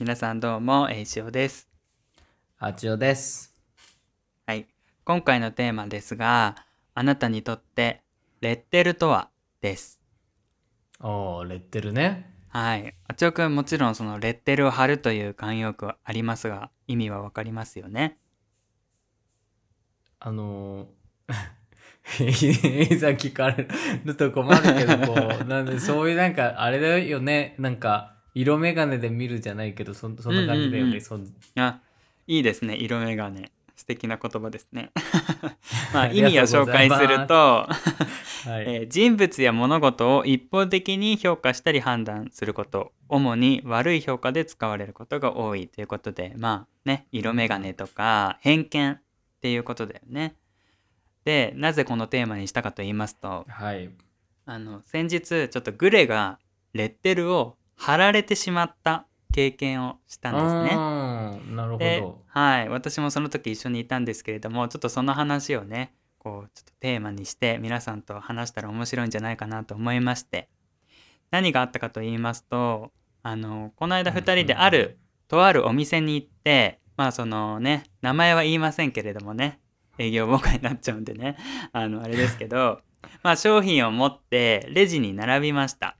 皆さんどうも、えいしおです。あちおです。はい。今回のテーマですが、あなたにとってレッテルとは？です。おー、レッテルね。はい。あちおくんもちろんそのレッテルを貼るという慣用句はありますが、意味はわかりますよね。あのー、いざ聞かれると困るけど、こう、なんで、そういうなんか、あれだよね、なんか、色眼鏡で見るじゃないけど、そそんな感じだよね、うんうんうんあ、いいですね。色眼鏡。素敵な言葉ですね。まあ、意味を紹介すると、はい。えー人物や物事を一方的に評価したり判断すること主に悪い評価で使われることが多いということでまあね色眼鏡とか偏見っていうことだよね。でなぜこのテーマにしたかと言いますとはい。あの先日ちょっとグレがレッテルを貼られてしまった経験をしたんですね。なるほでど。、はい、私もその時一緒にいたんですけれどもちょっとその話をねこうちょっとテーマにして皆さんと話したら面白いんじゃないかなと思いまして何があったかと言いますとあのこの間2人である、とあるお店に行ってまあそのね名前は言いませんけれどもね営業妨害になっちゃうんでねあのあれですけどまあ商品を持ってレジに並びました。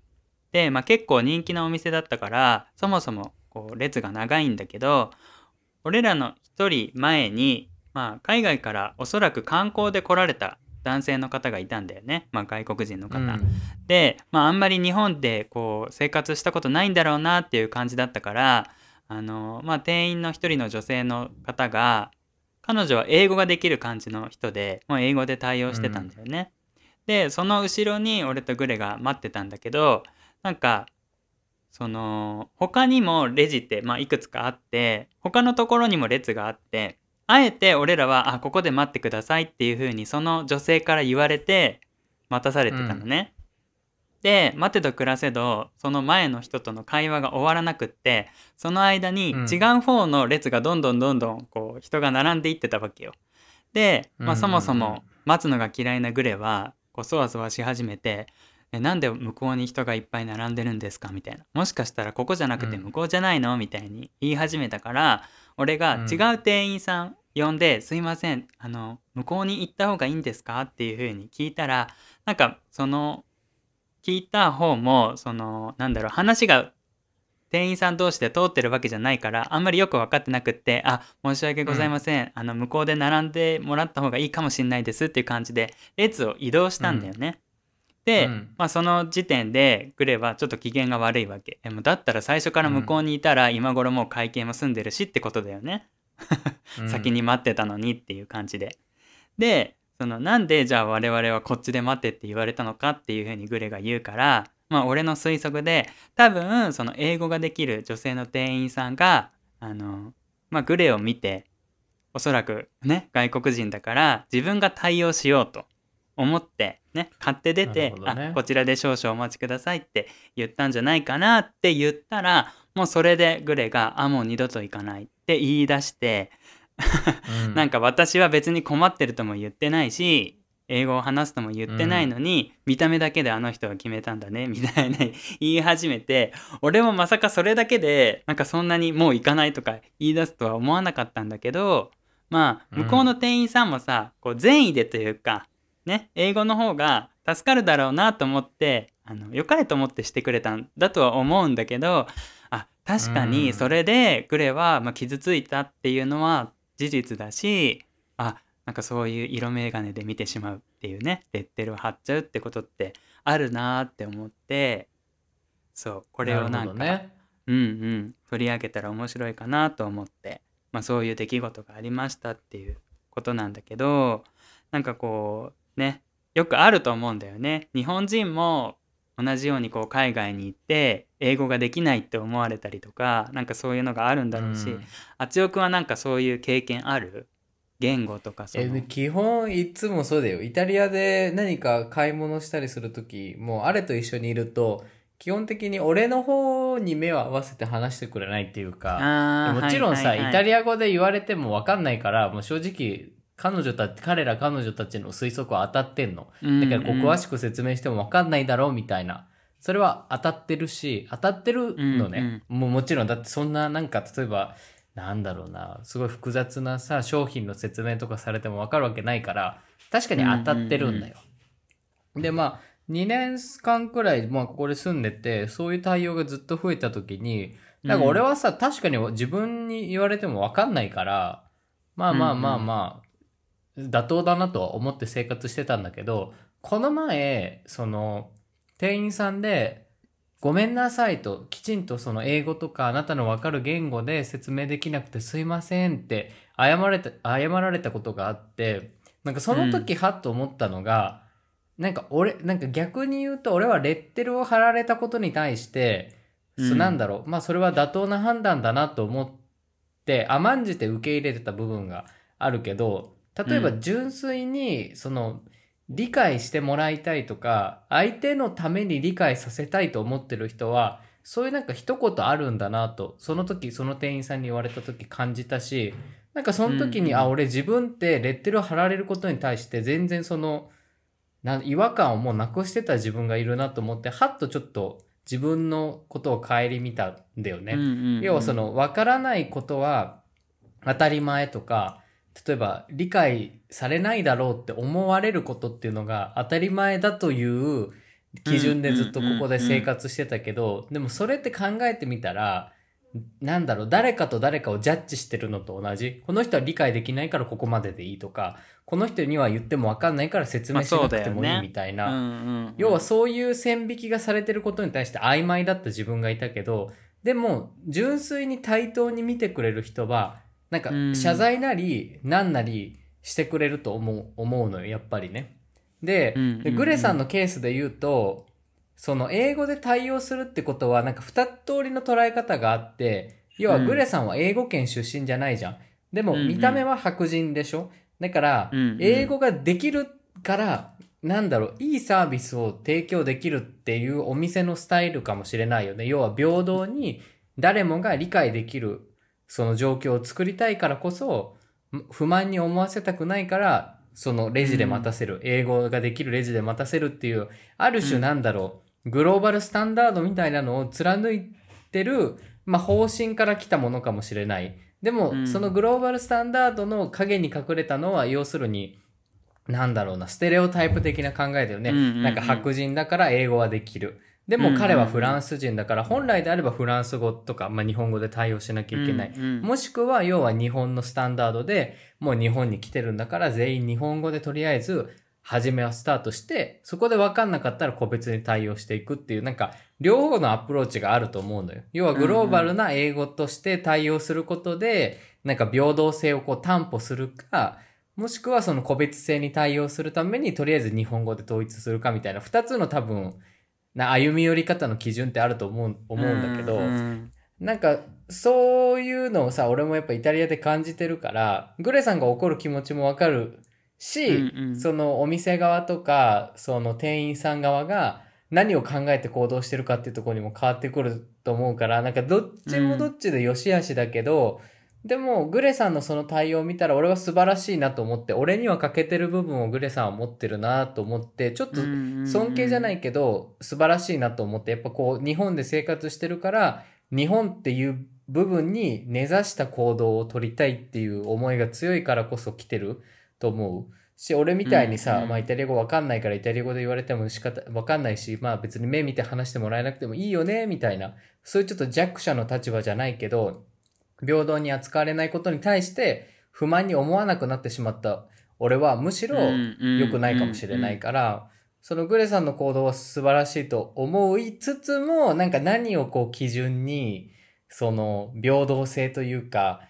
で、まあ、結構人気のお店だったからそもそもこう列が長いんだけど俺らの一人前に、まあ、海外からおそらく観光で来られた男性の方がいたんだよね、まあ、外国人の方。うんで、まあ、あんまり日本でこう生活したことないんだろうなっていう感じだったからあの、まあ、店員の一人の女性の方が彼女は英語ができる感じの人でもう英語で対応してたんだよね。でその後ろに俺とグレが待ってたんだけどなんかその他にもレジって、まあ、いくつかあって他のところにも列があってあえて俺らは「あここで待ってください」っていう風にその女性から言われて待たされてたのね。で待てど暮らせどその前の人との会話が終わらなくってその間にうん違う方の列がどんどんどんどんこう人が並んでいってたわけよ。で、まあ、うんうんうんそもそも待つのが嫌いなグレはこうそわそわし始めて「えなんで向こうに人がいっぱい並んでるんですか?」みたいな「もしかしたらここじゃなくてうん向こうじゃないの?」みたいに言い始めたから俺がうん違う店員さん呼んで「すいませんあの向こうに行った方がいいんですか?」っていう風に聞いたらなんかその聞いた方もそのなんだろう話が店員さん同士で通ってるわけじゃないからあんまりよく分かってなくって「あ申し訳ございません、あの向こうで並んでもらった方がいいかもしれないです」っていう感じで列を移動したんだよね。で、うんまあ、その時点でグレはちょっと機嫌が悪いわけ。でもだったら最初から向こうにいたら今頃もう会計も済んでるしってことだよね。先に待ってたのにっていう感じで。でそのなんでじゃあ我々はこっちで待ってって言われたのかっていうふうにグレが言うからまあ俺の推測で多分その英語ができる女性の店員さんがあのまあグレを見ておそらくね外国人だから自分が対応しようと思ってね買って出て、ね。あこちらで少々お待ちくださいって言ったんじゃないかなって言ったらもうそれでグレがあもう二度と行かないって言い出してうん。なんか私は別に困ってるとも言ってないし英語を話すとも言ってないのに、見た目だけであの人が決めたんだねみたいな 言い始めて俺もまさかそれだけでなんかそんなにもう行かないとか言い出すとは思わなかったんだけどまあうん向こうの店員さんもさ、こう善意でというかね英語の方が助かるだろうなと思ってあの良かれと思ってしてくれたんだとは思うんだけどあ確かうんにそれでグレは、まあ、傷ついたっていうのは事実だしあなんかそういう色眼鏡で見てしまうっていうねレッテルを貼っちゃうってことってあるなーって思ってそうこれをなんかね。うんうん取り上げたら面白いかなと思って、まあ、そういう出来事がありましたっていうことなんだけどなんかこうねよくあると思うんだよね。日本人も同じようにこう海外に行って英語ができないって思われたりとかなんかそういうのがあるんだろうし、うんあつよくんはなんかそういう経験ある？言語とかそのえ基本いつもそうだよ。イタリアで何か買い物したりするとき、もうあれと一緒にいると、基本的に俺の方に目を合わせて話してくれないっていうか、もちろんさ、はいはいはいイタリア語で言われてもわかんないから、もう正直、彼女たち、彼ら彼女たちの推測は当たってんの。だからこう詳しく説明してもわかんないだろうみたいな。それは当たってるし、当たってるのね。もうもちろん、だってそんななんか例えば、なんだろうな、すごい複雑なさ、商品の説明とかされてもわかるわけないから、確かに当たってるんだよ。で、まあ、2年間くらい、まあ、ここで住んでて、そういう対応がずっと増えた時に、なんか俺はさ、確かに自分に言われてもわかんないから、まあまあまあまあ、妥当だなとは思って生活してたんだけど、この前、その、店員さんで、ごめんなさいと、きちんとその英語とかあなたのわかる言語で説明できなくてすいませんって謝られた、謝られたことがあって、なんかその時はっと思ったのが、なんか俺、なんか逆に言うと俺はレッテルを貼られたことに対して、うん。そなんだろう、まあそれは妥当な判断だなと思って甘んじて受け入れてた部分があるけど、例えば純粋にその理解してもらいたいとか、相手のために理解させたいと思ってる人は、そういうなんか一言あるんだなと、その時その店員さんに言われた時感じたし、なんかその時に、うんうん。あ、俺自分ってレッテルを貼られることに対して全然その、な違和感をもうなくしてた自分がいるなと思って、はっとちょっと自分のことを顧みたんだよね。要はその分からないことは当たり前とか例えば理解されないだろうって思われることっていうのが当たり前だという基準でずっとここで生活してたけどでもそれって考えてみたらなんだろう誰かと誰かをジャッジしてるのと同じ。この人は理解できないからここまででいいとかこの人には言っても分かんないから説明しなくてもいいみたいな、うんうんうん。要はそういう線引きがされてることに対して曖昧だった自分がいたけど、でも純粋に対等に見てくれる人は、なんかうん謝罪なり何なりしてくれると思う思うのよ、やっぱりね。でうんうんうんで、グレさんのケースで言うと、その英語で対応するってことはなんか二通りの捉え方があって、要はうんグレさんは英語圏出身じゃないじゃん。でも見た目は白人でしょ？だから英語ができるから、なんだろう、いいサービスを提供できるっていうお店のスタイルかもしれないよね。要は平等に誰もが理解できるその状況を作りたいからこそ、不満に思わせたくないから、そのレジで待たせる、英語ができるレジで待たせるっていう、ある種なんだろう、グローバルスタンダードみたいなのを貫いてる、まあ方針から来たものかもしれない。でも、うんそのグローバルスタンダードの影に隠れたのは、要するに、なんだろうな、ステレオタイプ的な考えだよね。うんうんうんなんか白人だから英語はできる。でも彼はフランス人だから、本来であればフランス語とか、まあ、日本語で対応しなきゃいけない。うんうんもしくは、要は日本のスタンダードで、もう日本に来てるんだから、全員日本語でとりあえず、初めはスタートして、そこで分かんなかったら個別に対応していくっていう、なんか、両方のアプローチがあると思うのよ。要はグローバルな英語として対応することで、なんか平等性をこう担保するか、もしくはその個別性に対応するために、とりあえず日本語で統一するかみたいな、二つの多分、な歩み寄り方の基準ってあると思う思うんだけど、うんなんか、そういうのをさ、俺もやっぱイタリアで感じてるから、グレさんが怒る気持ちもわかるし、うんうん。そのお店側とか、その店員さん側が何を考えて行動してるかっていうところにも変わってくると思うから、なんかどっちもどっちで良し悪しだけど、でも、グレさんのその対応を見たら俺は素晴らしいなと思って、俺には欠けてる部分をグレさんは持ってるなと思って、ちょっと尊敬じゃないけど、素晴らしいなと思って、やっぱこう、日本で生活してるから、日本っていう部分に根ざした行動を取りたいっていう思いが強いからこそ来てると思う。し、俺みたいにさ、うんうんまあイタリア語わかんないからイタリア語で言われても仕方、わかんないし、まあ別に目見て話してもらえなくてもいいよね、みたいな。そういうちょっと弱者の立場じゃないけど、平等に扱われないことに対して不満に思わなくなってしまった。俺はむしろ良くないかもしれないから、そのグレさんの行動は素晴らしいと思いつつも、なんか何をこう基準に、その平等性というか、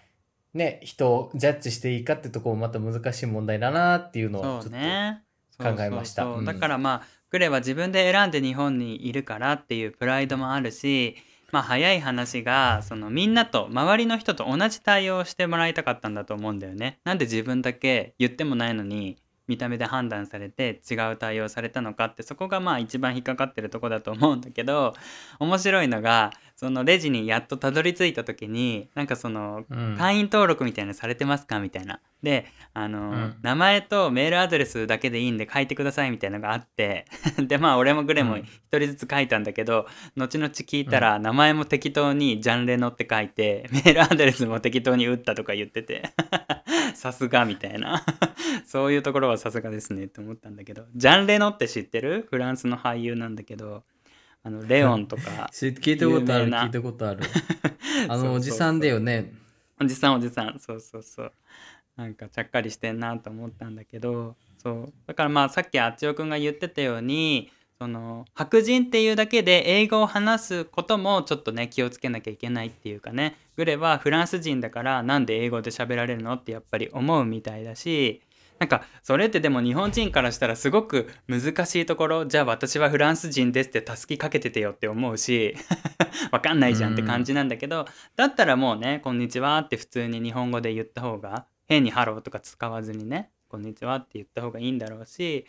ね、人をジャッジしていいかってところもまた難しい問題だなっていうのをちょっと考えました。だからまあグレは自分で選んで日本にいるからっていうプライドもあるしまあ早い話がそのみんなと周りの人と同じ対応をしてもらいたかったんだと思うんだよね。なんで自分だけ言ってもないのに見た目で判断されて違う対応されたのかってそこがまあ一番引っかかってるとこだと思うんだけど面白いのがそのレジにやっとたどり着いた時になんかそのうん。会員登録みたいなのされてますか？みたいな。であの、うん。名前とメールアドレスだけでいいんで書いてくださいみたいなのがあって でまあ俺もグレもうん。一人ずつ書いたんだけど、後々聞いたら名前も適当にジャンレノって書いて メールアドレスも適当に打ったとか言ってて さすがみたいな。そういうところはさすがですねって思ったんだけど。ジャンレノって知ってる？フランスの俳優なんだけど。あのレオンとか知聞いたことある聞いたことある。あのおじさんだよね。おじさんおじさん。そうそうそうなんかちゃっかりしてんなと思ったんだけどそう。だからまあさっきあっちおくんが言ってたようにその白人っていうだけで英語を話すこともちょっとね気をつけなきゃいけないっていうかねグレはフランス人だからなんで英語で喋られるのってやっぱり思うみたいだしなんかそれってでも日本人からしたらすごく難しいところじゃあ私はフランス人ですってたすきかけててよって思うし わかんないじゃんって感じなんだけど、だったらもうね「こんにちは」って普通に日本語で言った方が変に「ハロー」とか使わずにね「こんにちは」って言った方がいいんだろうし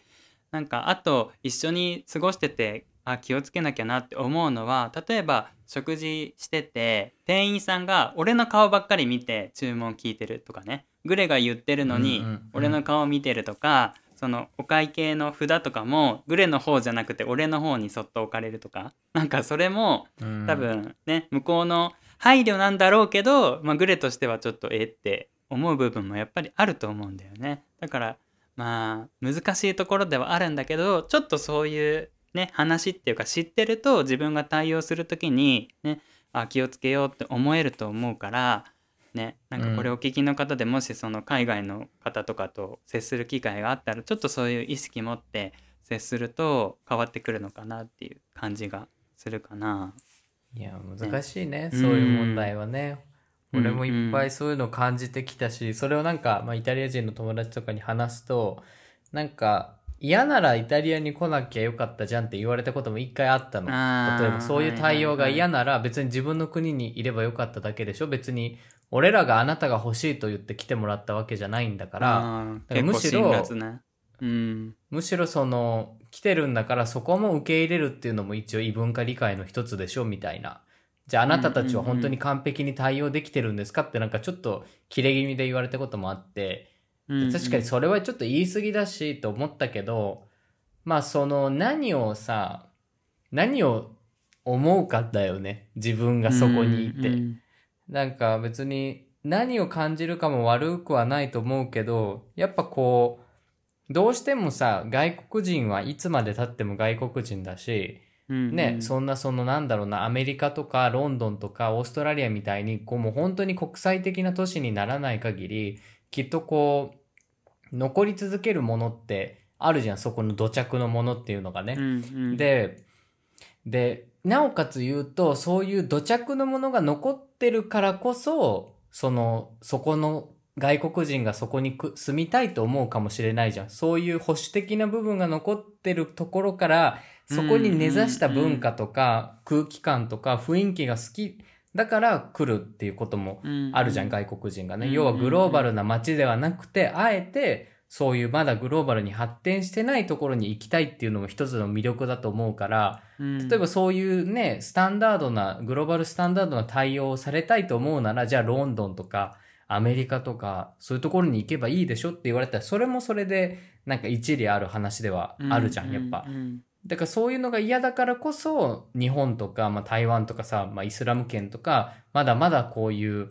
なんかあと一緒に過ごしててあ気をつけなきゃなって思うのは例えば食事してて店員さんが俺の顔ばっかり見て注文聞いてるとかねグレが言ってるのに俺の顔見てるとか、そのお会計の札とかもグレの方じゃなくて俺の方にそっと置かれるとかなんかそれもうん。多分ね向こうの配慮なんだろうけど、まあ、グレとしてはちょっとえって思う部分もやっぱりあると思うんだよね。だからまあ難しいところではあるんだけどちょっとそういうね話っていうか知ってると自分が対応する時にねあ気をつけようって思えると思うからねなんかこれお聞きの方でもしその海外の方とかと接する機会があったらちょっとそういう意識持って接すると変わってくるのかなっていう感じがするかな。いや難しいね、うん。そういう問題はね、うん俺もいっぱいそういうの感じてきたし、それをなんか、まあ、イタリア人の友達とかに話すとなんか嫌ならイタリアに来なきゃよかったじゃんって言われたことも一回あったの。例えばそういう対応が嫌なら別に自分の国にいればよかっただけでしょ。別に俺らがあなたが欲しいと言って来てもらったわけじゃないんだからからむしろ結構辛辣な。うん。むしろその来てるんだからそこも受け入れるっていうのも一応異文化理解の一つでしょみたいな。じゃああなたたちは本当に完璧に対応できてるんですかってなんかちょっと切れ気味で言われたこともあって、うん確かにそれはちょっと言い過ぎだしと思ったけど、まあその何をさ、何を思うかだよね。自分がそこにいて。うんなんか別に何を感じるかも悪くはないと思うけど、やっぱこう、どうしてもさ、外国人はいつまで経っても外国人だし、うんね、うんそんなそのなんだろうな、アメリカとかロンドンとかオーストラリアみたいに、こうもう本当に国際的な都市にならない限り、きっとこう、残り続けるものってあるじゃん、そこの土着のものっていうのがね。うんうんで、で、なおかつ言うと、そういう土着のものが残ってるからこそ、その、そこの外国人がそこにく住みたいと思うかもしれないじゃん。そういう保守的な部分が残ってるところから、そこに根ざした文化とか空気感とか雰囲気が好きだから来るっていうこともあるじゃん、外国人がね。うん要はグローバルな街ではなくて、あえてそういうまだグローバルに発展してないところに行きたいっていうのも一つの魅力だと思うから、うん。例えばそういうね、スタンダードな、グローバルスタンダードな対応をされたいと思うなら、じゃあロンドンとかアメリカとかそういうところに行けばいいでしょって言われたら、それもそれでなんか一理ある話ではあるじゃん、やっぱう。んだからそういうのが嫌だからこそ、日本とか、まあ、台湾とかさ、まあ、イスラム圏とか、まだまだこういう、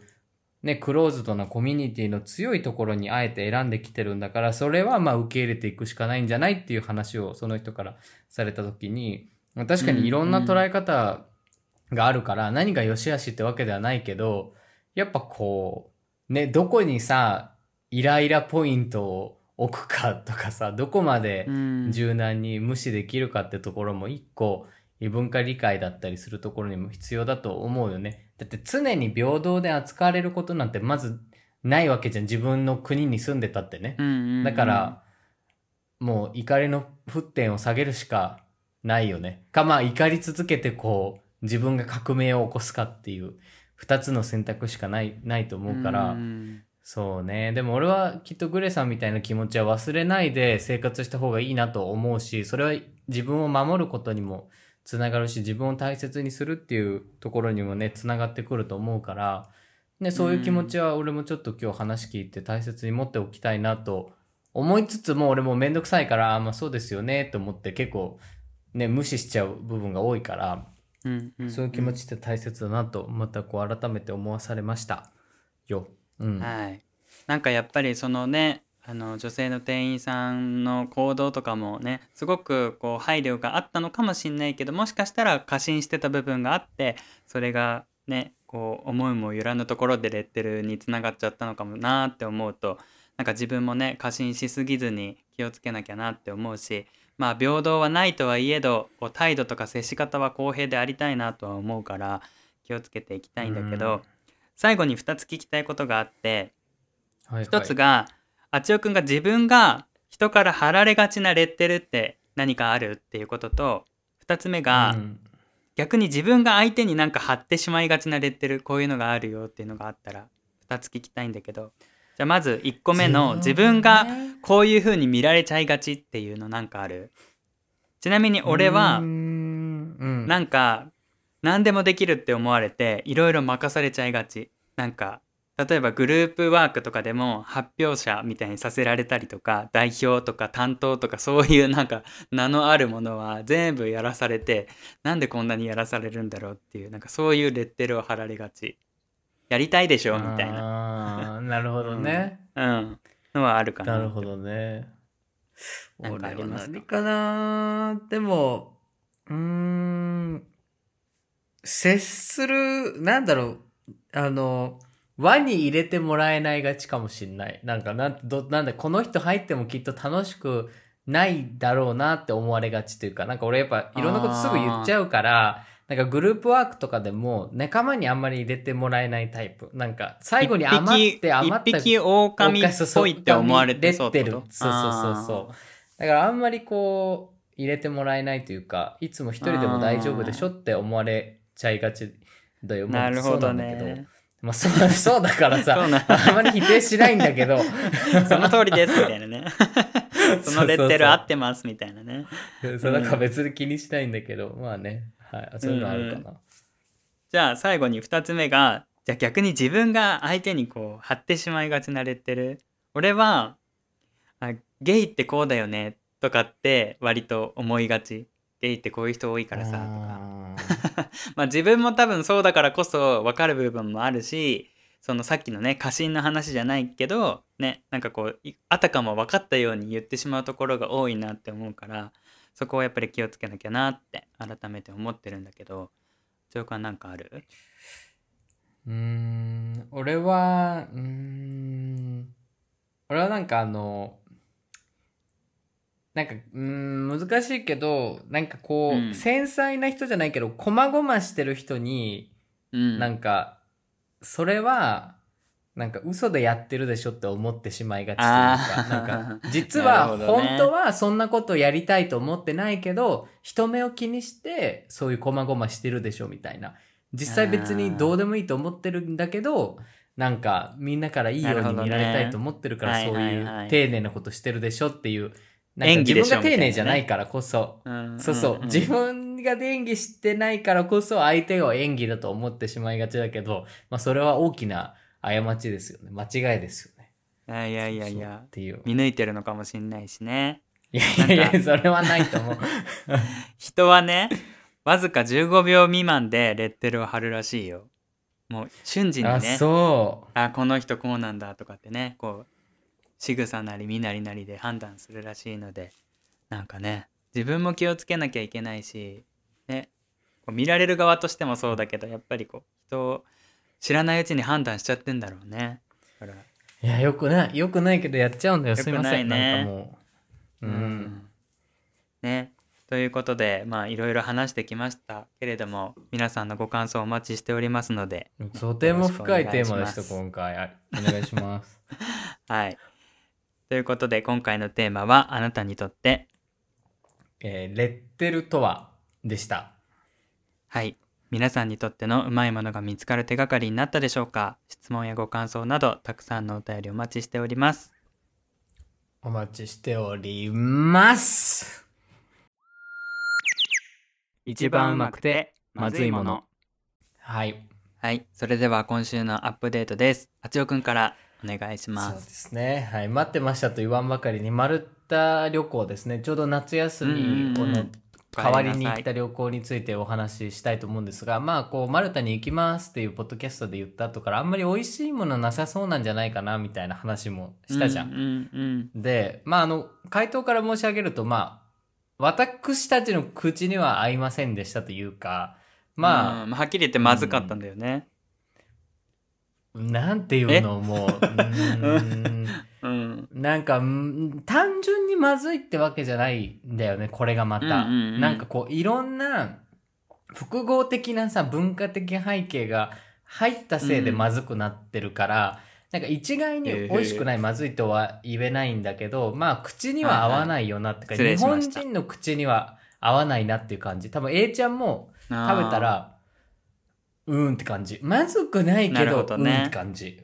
ね、クローズドなコミュニティの強いところにあえて選んできてるんだから、それはまあ受け入れていくしかないんじゃないっていう話をその人からされた時に、まあ確かにいろんな捉え方があるから、何が良し悪しってわけではないけど、やっぱこう、ね、どこにさ、イライラポイントを置くかとかさ、どこまで、うん柔軟に無視できるかってところも一個異文化理解だったりするところにも必要だと思うよね。だって常に平等で扱われることなんてまずないわけじゃん。自分の国に住んでたってね。うんうんだから、もう怒りの沸点を下げるしかないよね。か、まあ怒り続けてこう自分が革命を起こすかっていう二つの選択しかない、ないと思うから、んそうね。でも俺はきっとグレさんみたいな気持ちは忘れないで生活した方がいいなと思うし、それは自分を守ることにもつながるし、自分を大切にするっていうところにもね、つながってくると思うから、ね、そういう気持ちは俺もちょっと今日話聞いて大切に持っておきたいなと思いつつも俺もめんどくさいから、あまあそうですよねと思って結構ね、無視しちゃう部分が多いから、うんうんそういう気持ちって大切だなと、またこう改めて思わされました。よ。うん。はい。なんかやっぱりそのね、あの女性の店員さんの行動とかもね、すごくこう配慮があったのかもしれないけど、もしかしたら過信してた部分があって、それがね、こう思いもよらぬところでレッテルにつながっちゃったのかもなーって思うと、なんか自分もね、過信しすぎずに気をつけなきゃなって思うし、まあ平等はないとはいえど、こう態度とか接し方は公平でありたいなとは思うから、気をつけていきたいんだけど、うん最後に2つ聞きたいことがあって、はいはい。一つが、あちおくんが自分が人から貼られがちなレッテルって何かあるっていうことと、二つ目が、うん。逆に自分が相手になんか貼ってしまいがちなレッテル、こういうのがあるよっていうのがあったら、二つ聞きたいんだけど、じゃあまず1個目の自分がこういう風に見られちゃいがちっていうのなんかある？ちなみに俺はなんか何でもできるって思われていろいろ任されちゃいがち。なんか例えばグループワークとかでも発表者みたいにさせられたりとか代表とか担当とかそういうなんか名のあるものは全部やらされてなんでこんなにやらされるんだろうっていうなんかそういうレッテルを貼られがち。やりたいでしょ？みたいな。な。あーなるほどね。うん。のはあるかななるほどね。俺は何かなでも、うーん、接する、なんだろう、あの、輪に入れてもらえないがちかもしんない。なんか、なんどなんだ、この人入ってもきっと楽しくないだろうなって思われがちというか、なんか俺やっぱいろんなことすぐ言っちゃうから、なんかグループワークとかでも仲間にあんまり入れてもらえないタイプ。なんか最後に余って余った一匹狼っぽいって思われてそうそうってこと？そうそうそうそう。だからあんまりこう、入れてもらえないというか、いつも一人でも大丈夫でしょって思われちゃいがちだよ。なるほどそうなんだけど。ね。まあそう そうだからさ、あんまり否定しないんだけど。その通りですみたいなね。そのレッテル合ってますみたいなね。そうなん。か別に気にしないんだけど、まあね。はい。そういうのあるかな。じゃあ最後に2つ目がじゃあ逆に自分が相手にこう貼ってしまいがちなレッテル。俺はあゲイってこうだよね。とかって割と思いがち。ゲイってこういう人多いからさ。とか。あまあ自分も多分そうだからこそ分かる部分もあるしそのさっきのね過信の話じゃないけどねなんかこうあたかも分かったように言ってしまうところが多いなって思うからそこはやっぱり気をつけなきゃなって改めて思ってるんだけどジョークはなんかある？うーん、俺は、うーん、俺はなんかあの、なんか、うーん、難しいけど、なんかこう、うん。繊細な人じゃないけど、こまごましてる人に、うん。なんか、それは、なんか嘘でやってるでしょって思ってしまいがちというあか、ー。なんか、実なは、本当はそんなことやりたいと思ってないけど、人目を気にして、そういうこまごましてるでしょみたいな。実際別にどうでもいいと思ってるんだけど、なんか、みんなからいいように見られたいと思ってるから、そういう丁寧なことしてるでしょっていう、演技でしょ自分が丁寧じゃないからこそ、うんそうそう、んん自分が演技してないからこそ相手を演技だと思ってしまいがちだけど、まあそれは大きな過ちですよね。間違いですよね。いやいやいやいそうっやていう。見抜いてるのかもしんないしね。いやいやいや、それはないと思う。人はねわずか15秒未満でレッテルを貼るらしいよ。もう瞬時にあ、ねそあこの人こうなんだとかってねこう仕草なり身なりなりで判断するらしいのでなんかね自分も気をつけなきゃいけないしねこう見られる側としてもそうだけどやっぱりこう人を知らないうちに判断しちゃってんだろうねだからう。いや、よくない、よくないけどやっちゃうんだよ。よくすいません。ねなんかもう。うん。ねということでまあいろいろ話してきましたけれども皆さんのご感想お待ちしておりますのでとても深いテーマでした、今回。はいお願いします。はい ということで今回のテーマはあなたにとってえーレッテルとはでした。はい皆さんにとってのうまいものが見つかる手がかりになったでしょうか？質問やご感想などたくさんのお便りお待ちしております。お待ちしております。一番うまくてまずいもの。はい。はい。それでは今週のアップデートです。あちおくんからお願いしま。そうですすね。はい。待ってましたと言わんばかりに、マルタ旅行ですね。ちょうど夏休みうんうんうんの代わりに行った旅行についてお話ししたいと思うんですが、まあ、こう、マルタに行きますっていうポッドキャストで言った後から、あんまり美味しいものなさそうなんじゃないかな、みたいな話もしたじゃん。うんうんで、まあ、あの、回答から申し上げると、まあ、私たちの口には合いませんでしたというか、まあ、うんはっきり言ってまずかったんだよね。なんていうのもう、うーんうん。なんか、ん単純にまずいってわけじゃないんだよね、これがまた。なんかこう、いろんな、複合的なさ、文化的背景が入ったせいでまずくなってるから、なんか一概に美味しくない、まずいとは言えないんだけど、まあ、口には合わないよなってか、はいはい日本人の口には合わないなっていう感じ。多分、A ちゃんも食べたら、うーんって感じ。まずくないなけど、るほどねうーんって感じ。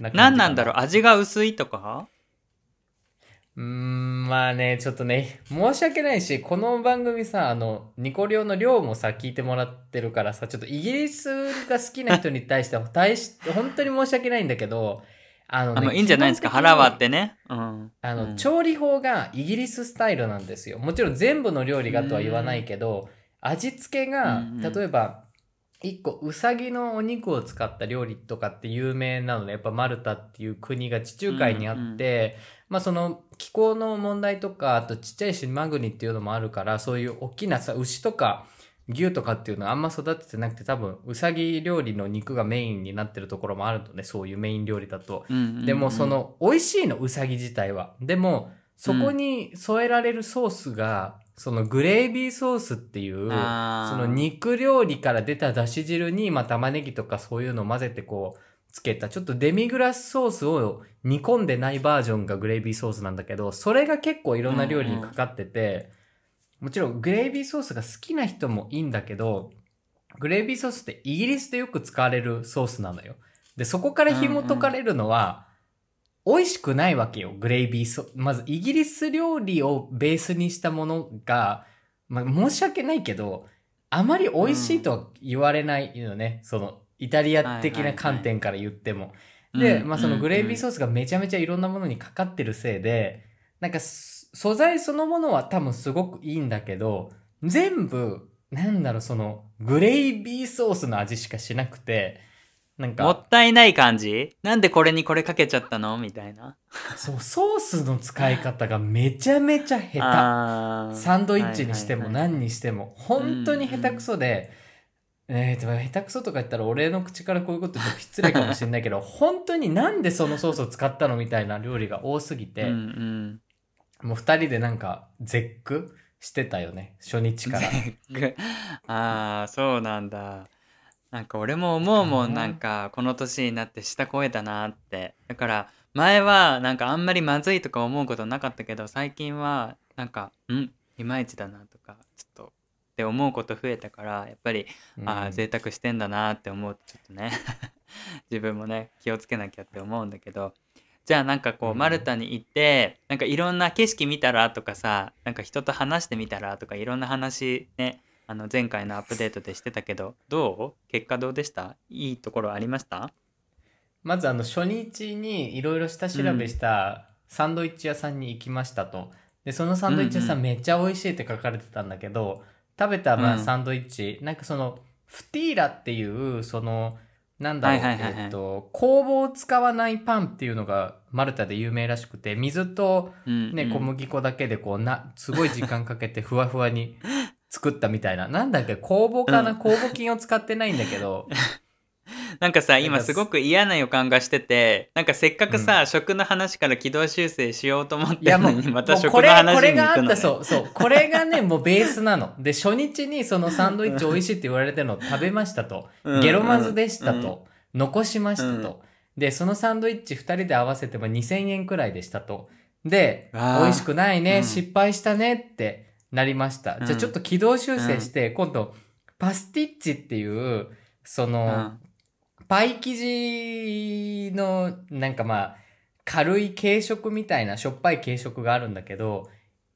何なんだろう？う味が薄いとか？うーん、まあね、ちょっとね、申し訳ないし、この番組さ、あの、ニコリオの量もさ、聞いてもらってるからさ、ちょっとイギリスが好きな人に対しては、対し、本当に申し訳ないんだけど、あのあ、もういいんじゃないですか？基本的に腹割ってね。うん。あの、うん調理法がイギリススタイルなんですよ。もちろん全部の料理がとは言わないけど、味付けがうん、例えば、一個、うさぎのお肉を使った料理とかって有名なので、やっぱマルタっていう国が地中海にあって、まあその気候の問題とか、あとちっちゃい島国っていうのもあるから、そういう大きなさ、牛とか牛とかっていうのはあんま育ててなくて、多分、うさぎ料理の肉がメインになってるところもあるのね、そういうメイン料理だと。うんうんうん。でもそ、の美味しいのうさぎ自体は。でもそこに添えられるソースが、そのグレービーソースっていうその肉料理から出ただし汁に、まあ、玉ねぎとかそういうのを混ぜてこうつけたちょっとデミグラスソースを煮込んでないバージョンがグレービーソースなんだけどそれが結構いろんな料理にかかってて、もちろんグレービーソースが好きな人もいいんだけどグレービーソースってイギリスでよく使われるソースなのよ。で、そこから紐解かれるのは、美味しくないわけよ、グレービーソまず、イギリス料理をベースにしたものが、まあ、申し訳ないけど、あまり美味しいとは言われないよね。その、イタリア的な観点から言っても。で、まあそのグレービーソースがめちゃめちゃいろんなものにかかってるせいで、なんかす素材そのものは多分すごくいいんだけど、全部、なんだろう、その、グレービーソースの味しかしなくて、なんもか、ったいない感じ？なんでこれにこれかけちゃったの？みたいな。そう、ソースの使い方がめちゃめちゃ下手。サンドイッチにしても何にしても、本当に下手くそで、えー、でも下手くそとか言ったら俺の口からこういうこと言っても失礼かもしれないけど、本当になんでそのソースを使ったのみたいな料理が多すぎて、うんうん。もう二人でなんか絶句してたよね、初日から。ああ、そうなんだ。なんか俺も思うもん、うんなんかこの年になって舌超えたなって。だから前はなんかあんまりまずいとか思うことなかったけど、最近はなんか、んいまいちだなとか、ちょっとって思うこと増えたから、やっぱり、ああ、贅沢してんだなって思うとちょっとね、自分もね、気をつけなきゃって思うんだけど、じゃあなんかこう、うん。マルタに行って、なんかいろんな景色見たらとかさ、なんか人と話してみたらとかいろんな話ね、あの前回のアップデートでしてたけど、どう？結果どうでした？いいところありました？まずあの初日にいろいろ下調べしたサンドイッチ屋さんに行きましたと。で、そのサンドイッチ屋さうんん。めっちゃ美味しいって書かれてたんだけど、食べたまあうん。サンドイッチ、なんかそのフティーラっていう、その、なんだろう、えっと、工房を使わないパンっていうのがマルタで有名らしくて、水とね、うんうん。小麦粉だけでこうな、すごい時間かけてふわふわに作ったみたいな。なんだっけ、酵母かな、うん酵母菌を使ってないんだけど、なんかさ、今すごく嫌な予感がしてて、なんかせっかくさ、食の話から軌道修正しようと思っていやもう、るのに、また もうこれ食の話これがあった、に行くのね。そう、そう。これがね、もうベースなの。で、初日にそのサンドイッチ美味しいって言われてるのを食べましたと。うんゲロまずでしたと。うん残しましたと。で、そのサンドイッチ2人で合わせても2000円くらいでしたと。で、美味しくないね、うん失敗したねってなりました。じゃあちょっと軌道修正して、今度、パスティッチっていう、その、うん。パイ生地の、なんかまあ、軽い軽食みたいなしょっぱい軽食があるんだけど、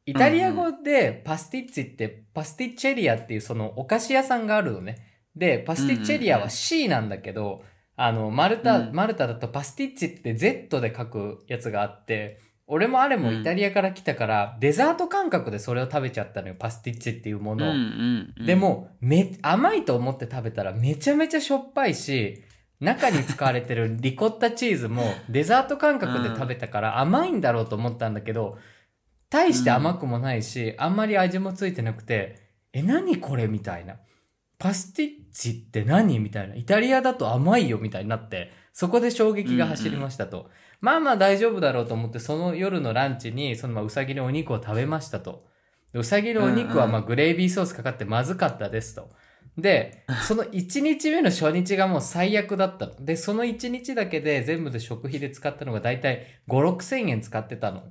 イタリア語でパスティッチって、パスティッチェリアっていうそのお菓子屋さんがあるのね。で、パスティッチェリアは C なんだけど、あの、マルタ、うん。マルタだとパスティッチって Z で書くやつがあって、俺もあれもイタリアから来たから、デザート感覚でそれを食べちゃったのよ、パスティッチっていうものを。うんうんうんでも、め、甘いと思って食べたらめちゃめちゃしょっぱいし、中に使われてる リコッタチーズもデザート感覚で食べたから甘いんだろうと思ったんだけど、大して甘くもないし、あんまり味もついてなくて、え、何これみたいな。パスティッチって何みたいな。イタリアだと甘いよみたいになって、そこで衝撃が走りましたと。まあまあ大丈夫だろうと思って、その夜のランチに、そのまあうさぎのお肉を食べましたと。でうさぎのお肉はまあグレービーソースかかってまずかったですと。で、その1日目の初日がもう最悪だったの。で、その1日だけで全部で食費で使ったのがだいたい5、6千円使ってたの。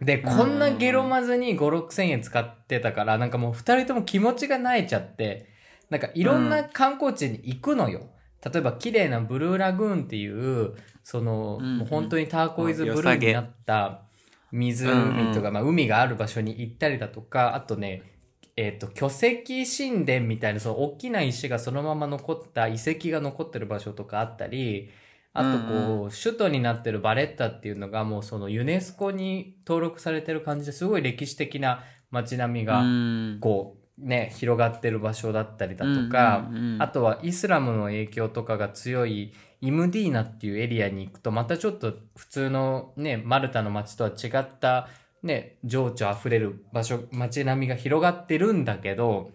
で、こんなゲロまずに5、6千円使ってたから、なんかもう2人とも気持ちが萎えちゃって、なんかいろんな観光地に行くのよ。例えば綺麗なブルーラグーンっていう、その、うんうん。もう本当にターコイズブルーになった湖とか、まあ海がある場所に行ったりだとか、あとね、えっ、と、巨石神殿みたいな、その大きな石がそのまま残った遺跡が残ってる場所とかあったり、あとこう、うん。首都になってるバレッタっていうのがもうそのユネスコに登録されてる感じですごい歴史的な街並みが、うん。こうね、広がってる場所だったりだとか、うんうんうん。あとはイスラムの影響とかが強いイムディーナっていうエリアに行くとまたちょっと普通のね、マルタの街とは違ったね、情緒あふれる場所、街並みが広がってるんだけど、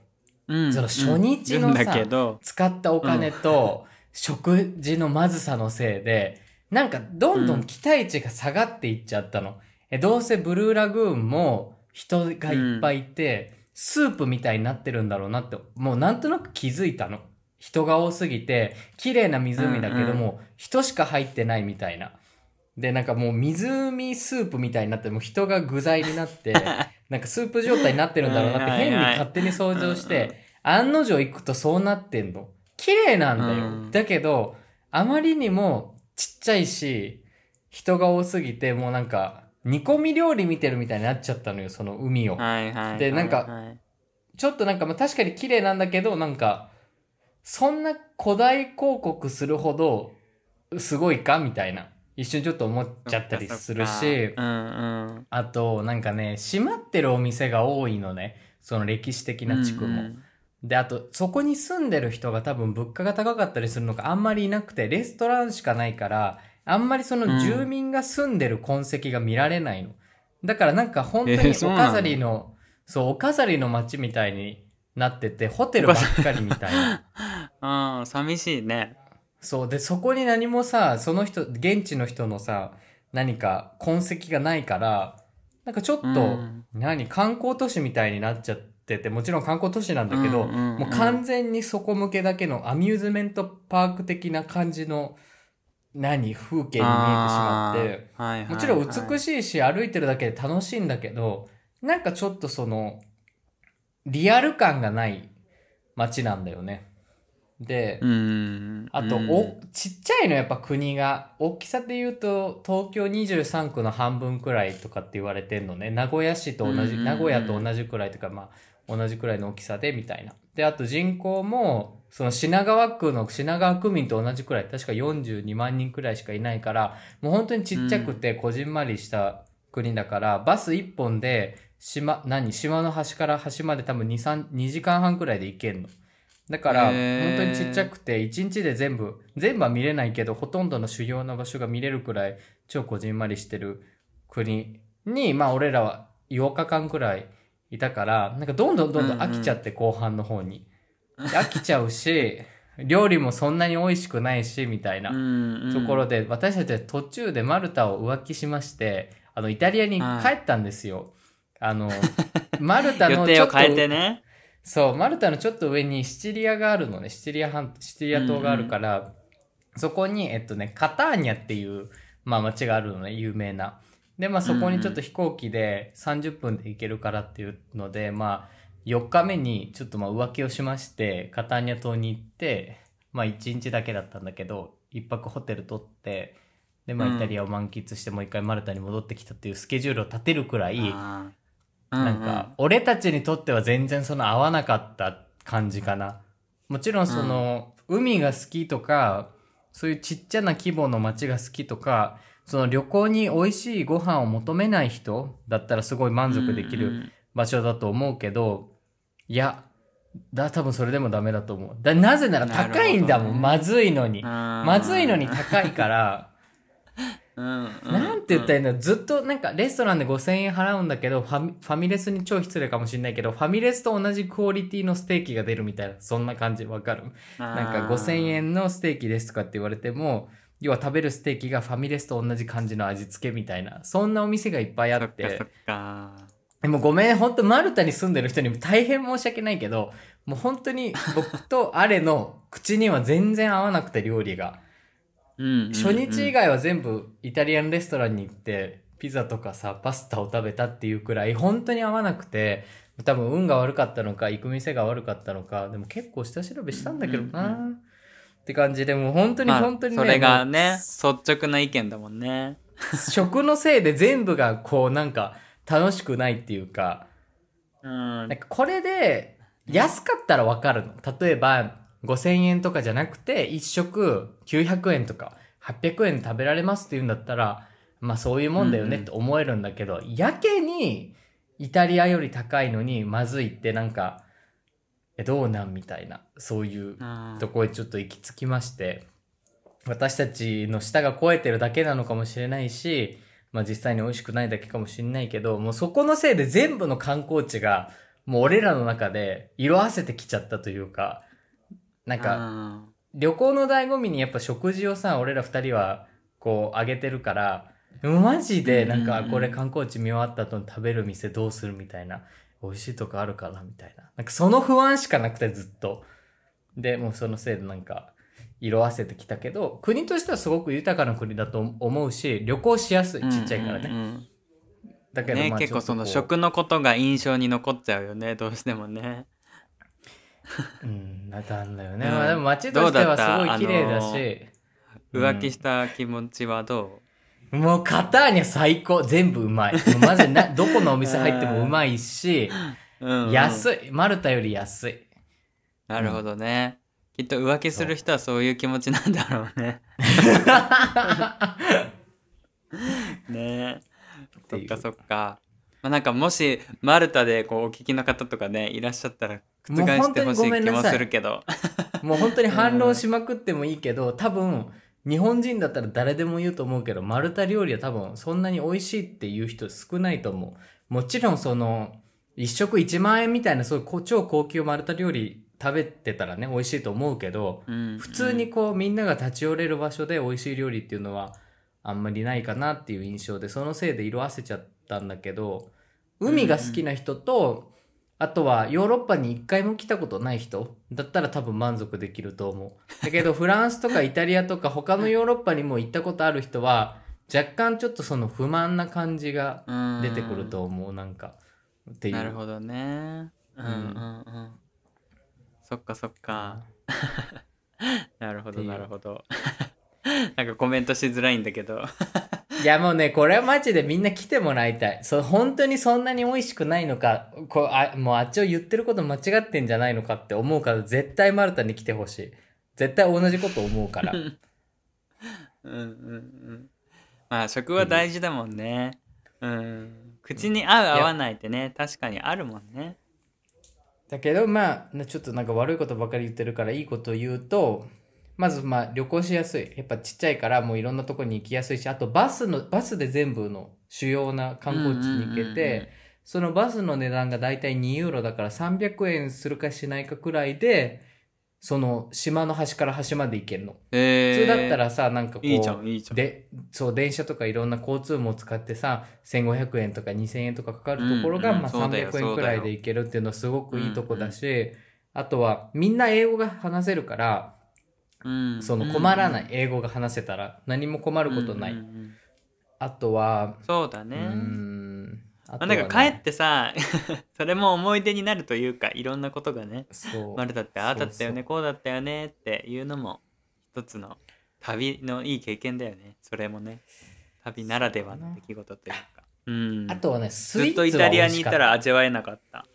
うん。その初日のさうん。使ったお金と食事のまずさのせいで、なんかどんどん期待値が下がっていっちゃったの。えどうせブルーラグーンも人がいっぱいいて、スープみたいになってるんだろうなって、もうなんとなく気づいたの。人が多すぎて、綺麗な湖だけども、人しか入ってないみたいな。で、なんかもう湖スープみたいになって、もう人が具材になって、なんかスープ状態になってるんだろうなって変に勝手に想像して、案の定行くとそうなってんの。綺麗なんだよ。うんだけど、あまりにもちっちゃいし、人が多すぎて、もうなんか、煮込み料理見てるみたいになっちゃったのよ、その海を。はいはいでなんかはいはいちょっとなんか、まあ、確かに綺麗なんだけど、なんか、そんな古代広告するほど、すごいかみたいな。一瞬ちょっと思っちゃったりするし、うんうんあと、なんかね、閉まってるお店が多いのね。その歴史的な地区も。うんで、あと、そこに住んでる人が多分物価が高かったりするのがあんまりいなくて、レストランしかないから、あんまりその住民が住んでる痕跡が見られないの。だからなんか本当えにお飾りの、そう、お飾りの街みたいになってて、ホテルばっかりみたいな。ああ寂しいねそう。で、そこに何もさ、その人、現地の人のさ、何か痕跡がないから、なんかちょっと、うん何、観光都市みたいになっちゃってて、もちろん観光都市なんだけど、うんうんうんもう完全にそこ向けだけのアミューズメントパーク的な感じの、何、風景に見えてしまって、はいはいはいもちろん美しいし、歩いてるだけで楽しいんだけど、なんかちょっとその、リアル感がない街なんだよね。で、うんあと、うんお、ちっちゃいのやっぱ国が、大きさで言うと、東京23区の半分くらいとかって言われてんのね。名古屋市と同じ、名古屋と同じくらいとか、まあ、同じくらいの大きさで、みたいな。で、あと人口も、その品川区の品川区民と同じくらい、確か42万人くらいしかいないから、もう本当にちっちゃくて、こじんまりした国だから、バス1本で、島、何島の端から端まで多分2、3、2時間半くらいで行けんの。だから、本当にちっちゃくて、1日で全部、全部は見れないけど、ほとんどの主要な場所が見れるくらい、超こじんまりしてる国に、まあ俺らは8日間くらいいたから、なんかどんどんどんどん飽きちゃって、後半の方に。で飽きちゃうし、料理もそんなに美味しくないし、みたいな。ところで、私たちは途中でマルタを浮気しまして、あの、イタリアに帰ったんですよ。あの、マルタ予のちょっと、定を変えてねそう、マルタのちょっと上にシチリアがあるのね。シチリア半、シチリア島があるから、そこに、えっとね、カターニャっていう、まあ街があるのね、有名な。で、まあそこにちょっと飛行機で30分で行けるからっていうので、まあ、4日目にちょっとまあ浮気をしまして、カターニャ島に行って、まあ1日だけだったんだけど、1泊ホテル取って、で、まうん。あイタリアを満喫してもう一回マルタに戻ってきたっていうスケジュールを立てるくらい、なんか、俺たちにとっては全然その合わなかった感じかな。もちろんその、海が好きとか、そういうちっちゃな規模の街が好きとか、その旅行に美味しいご飯を求めない人だったらすごい満足できる場所だと思うけど、いや、だ、多分それでもダメだと思う。だ、なぜなら高いんだもん、ねまずいのに。まずいのに高いから、うんうん。なんて言ったらいいんだずっとなんかレストランで5000円払うんだけどファミ、ファミレスに超失礼かもしれないけど、ファミレスと同じクオリティのステーキが出るみたいな、そんな感じ。わかる？なんか5000円のステーキですとかって言われても、要は食べるステーキがファミレスと同じ感じの味付けみたいな、そんなお店がいっぱいあっそっかそてもごめん、本当マルタに住んでる人にも大変申し訳ないけど、もう本当に僕とアレの口には全然合わなくて料理が。うんうんうん。初日以外は全部イタリアンレストランに行って、ピザとかさ、パスタを食べたっていうくらい、本当に合わなくて、多分運が悪かったのか、行く店が悪かったのか、でも結構下調べしたんだけどな、うんって感じで、もう本当にまあ本当にね、それがもね率直な意見だもんね。う食のせいで全部がこうなんか楽しくないっていうか、うん。なんかこれで安かったらわかるの。例えば5000円とかじゃなくて1食900円とか800円で食べられますって言うんだったらまあそういうもんだよねって思えるんだけど、やけにイタリアより高いのにまずいってなんかえどうなんみたいなそういううん。とこへちょっと行き着きまして私たちの舌が肥えてるだけなのかもしれないしまあ実際に美味しくないだけかもしれないけどもうそこのせいで全部の観光地がもう俺らの中で色あせてきちゃったというかなんかうん旅行の醍醐味にやっぱ食事をさ俺ら二人はこうあげてるからマジでなんかこれ観光地見終わった後に食べる店どうするみたいな美味しいとこあるかなみたいな。なんかその不安しかなくてずっと。でもうそのせいでなんか色あせてきたけど国としてはすごく豊かな国だと思うし旅行しやすいちっちゃいからね、うんうんうんだけど、ねまあ結構その食のことが印象に残っちゃうよねどうしてもね。ううんなんだよね、うん。まあでも街としてはすごい綺麗だどうだった？し、浮気した気持ちはどもうカターニャ最高。全部うまい。もうマジな どこのお店入ってもうまいしう、うん。うん。安い。マルタより安い。なるほどね、きっと浮気する人はそういう気持ちなんだろうね。ね。ていう。そっか。そっかまあなんかもしマルタでこうお聞きの方とかねいらっしゃったら覆してほしい気もするけど。もう本当に反論しまくってもいいけど、多分、日本人だったら誰でも言うと思うけど、マルタ料理は多分そんなに美味しいっていう人少ないと思う。もちろんその、一食1万円みたいなそういうこ超高級マルタ料理食べてたらね、美味しいと思うけど、うん普通にこうみんなが立ち寄れる場所で美味しい料理っていうのはあんまりないかなっていう印象で、そのせいで色あせちゃったんだけど、海が好きな人と、あとはヨーロッパに一回も来たことない人だったら多分満足できると思う。だけどフランスとかイタリアとか他のヨーロッパにも行ったことある人は若干ちょっとその不満な感じがうん出てくると思う、なんか。っていう。なるほどねうんうんうんそっかそっか。なるほどなるほど。なんかコメントしづらいんだけど。いやもうね、これはマジでみんな来てもらいたい。そう、本当にそんなに美味しくないのか、こうあもうあっちを言ってること間違ってんじゃないのかって思うから、絶対マルタに来てほしい。絶対同じこと思うから。うんうんうん。まあ食は大事だもんね。うん。口に合う合わないってね確かにあるもんねだけど、まあ、ちょっとなんか悪いことばかり言ってるからいいことを言うと、まずまあ旅行しやすい。やっぱちっちゃいからもういろんなとこに行きやすいし、あとバスの、バスで全部の主要な観光地に行けて、そのバスの値段がだいたい2ユーロだから300円するかしないかくらいで、その島の端から端まで行けるの。え普通だったらさ、なんかこう、いいじゃんいいじゃん。で、そう、電車とかいろんな交通網を使ってさ、1500円とか2000円とかかかるところが、うんうんまあそうだよ300円くらいで行けるっていうのはすごくいいとこだし、あとはみんな英語が話せるから、うん。その困らない英語が話せたら何も困ることない。うんうんうん。あとは、うそうだね。ーん、あまあ、なんか帰ってさ それも思い出になるというかいろんなことがねそう。まるだってああだったよねこうだったよねっていうのも一つの旅のいい経験だよねそれもね。旅ならではの出来事というか。うん。あとはねスずっイーツはとイタリアに美味しかった。いら味わえなかった。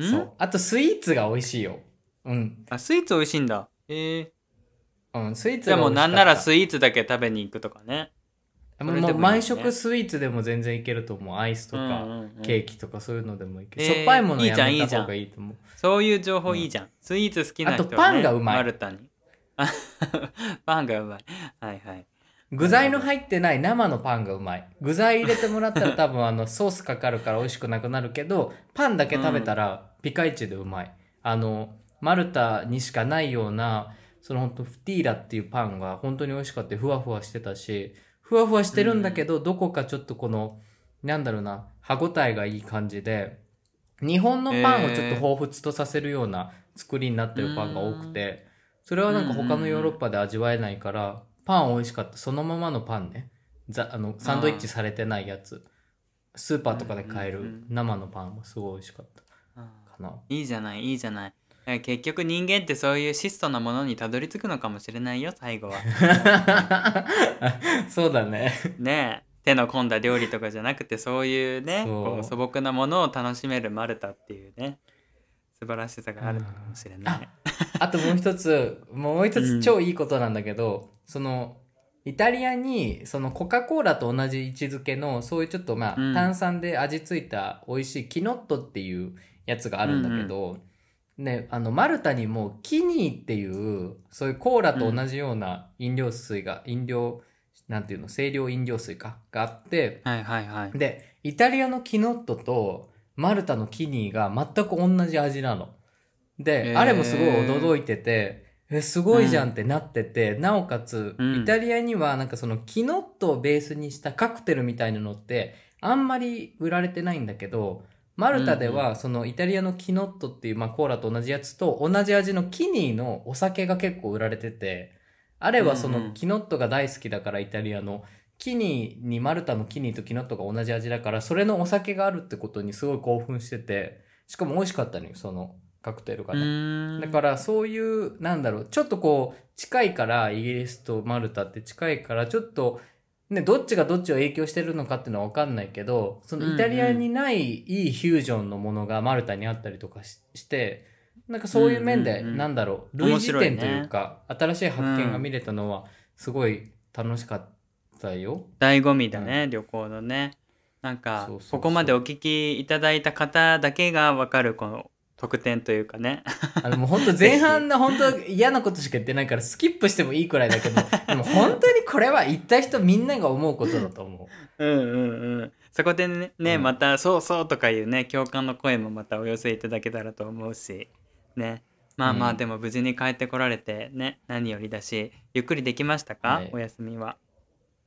ん？そう。あとスイーツが美味しいよ。うん、あスイーツ美味しいんだ。えー、うん、スイーツじゃあもうなんならスイイーツだけ食べに行くとかねもう毎食スイーツでも全然いけると思う。アイスとか、ケーキとかそういうのでもいける、えーしょっぱいものいいやじゃんいいじゃんめた方がいいと思うそういう情報いいじゃん、スイーツ好きな人あとパンがうまい。マルタに。あ パンがうまい。はいはい。具材の入ってない生のパンがうまい。具材入れてもらったら 多分あのソースかかるから美味しくなくなるけどパンだけ食べたらピカイチでうまい、あのマルタにしかないようなその本当フティーラっていうパンが本当に美味しかったふわふわしてたしふわふわしてるんだけど、どこかちょっとこのなんだろうな歯ごたえがいい感じで日本のパンをちょっと彷彿とさせるような作りになってるパンが多くて、それはなんか他のヨーロッパで味わえないから、パン美味しかった。そのままのパンね。ざあのサンドイッチされてないやつ。スーパーとかで買える生のパンもすごい美味しかったあかな。いいじゃないいいじゃないえ結局人間ってそういう質素なものにたどり着くのかもしれないよ最後は。そうだね。ねえ。手の込んだ料理とかじゃなくてそういうねこう素朴なものを楽しめるマルタっていうね素晴らしさがあるのかもしれない、あともう一つ、もう一うん。つ超いいことなんだけど、その、イタリアに、そのコカ・コーラと同じ位置づけの、そういうちょっとまあ、うん。炭酸で味付いた美味しいキノットっていうやつがあるんだけど、ね、あの、マルタにもキニーっていう、そういうコーラと同じような飲料水が、飲料、なんていうの、清涼飲料水か、があって、はいはいはい。で、イタリアのキノットとマルタのキニーが全く同じ味なの。で、へー。あれもすごい驚いてて、え、すごいじゃんってなってて、なおかつ、うん。イタリアにはなんかそのキノットをベースにしたカクテルみたいなのって、あんまり売られてないんだけど、マルタではそのイタリアのキノットっていう、まあ、コーラと同じやつと同じ味のキニーのお酒が結構売られてて、あれはそのキノットが大好きだからイタリアの、キニーにマルタのキニーとキノットが同じ味だから、それのお酒があるってことにすごい興奮してて、しかも美味しかったのよ、そのカクテルがうね。だからそういう、なんだろう、ちょっとこう、近いから、イギリスとマルタって近いから、ちょっと、ね、どっちがどっちを影響してるのかっていうのは分かんないけど、そのイタリアにないいいフュージョンのものがマルタにあったりとかしして、なんかそういう面で、うんうんうんなんだろう、類似点というか、新しい発見が見れたのは、すごい楽しかったよ。醍醐味だね、旅行のね。なんかここまでお聞きいただいた方だけが分かるこの特典というかね。あのもう本当前半の本当嫌なことしか言ってないからスキップしてもいいくらいだけど、でも本当にこれは言った人みんなが思うことだと思う。うんうんうん。そこでねね、うん。また「そうそう」とかいうね共感の声もまたお寄せいただけたらと思うしね。まあまあ、うん。でも無事に帰ってこられてね何よりだしゆっくりできましたか、はい。お休みは。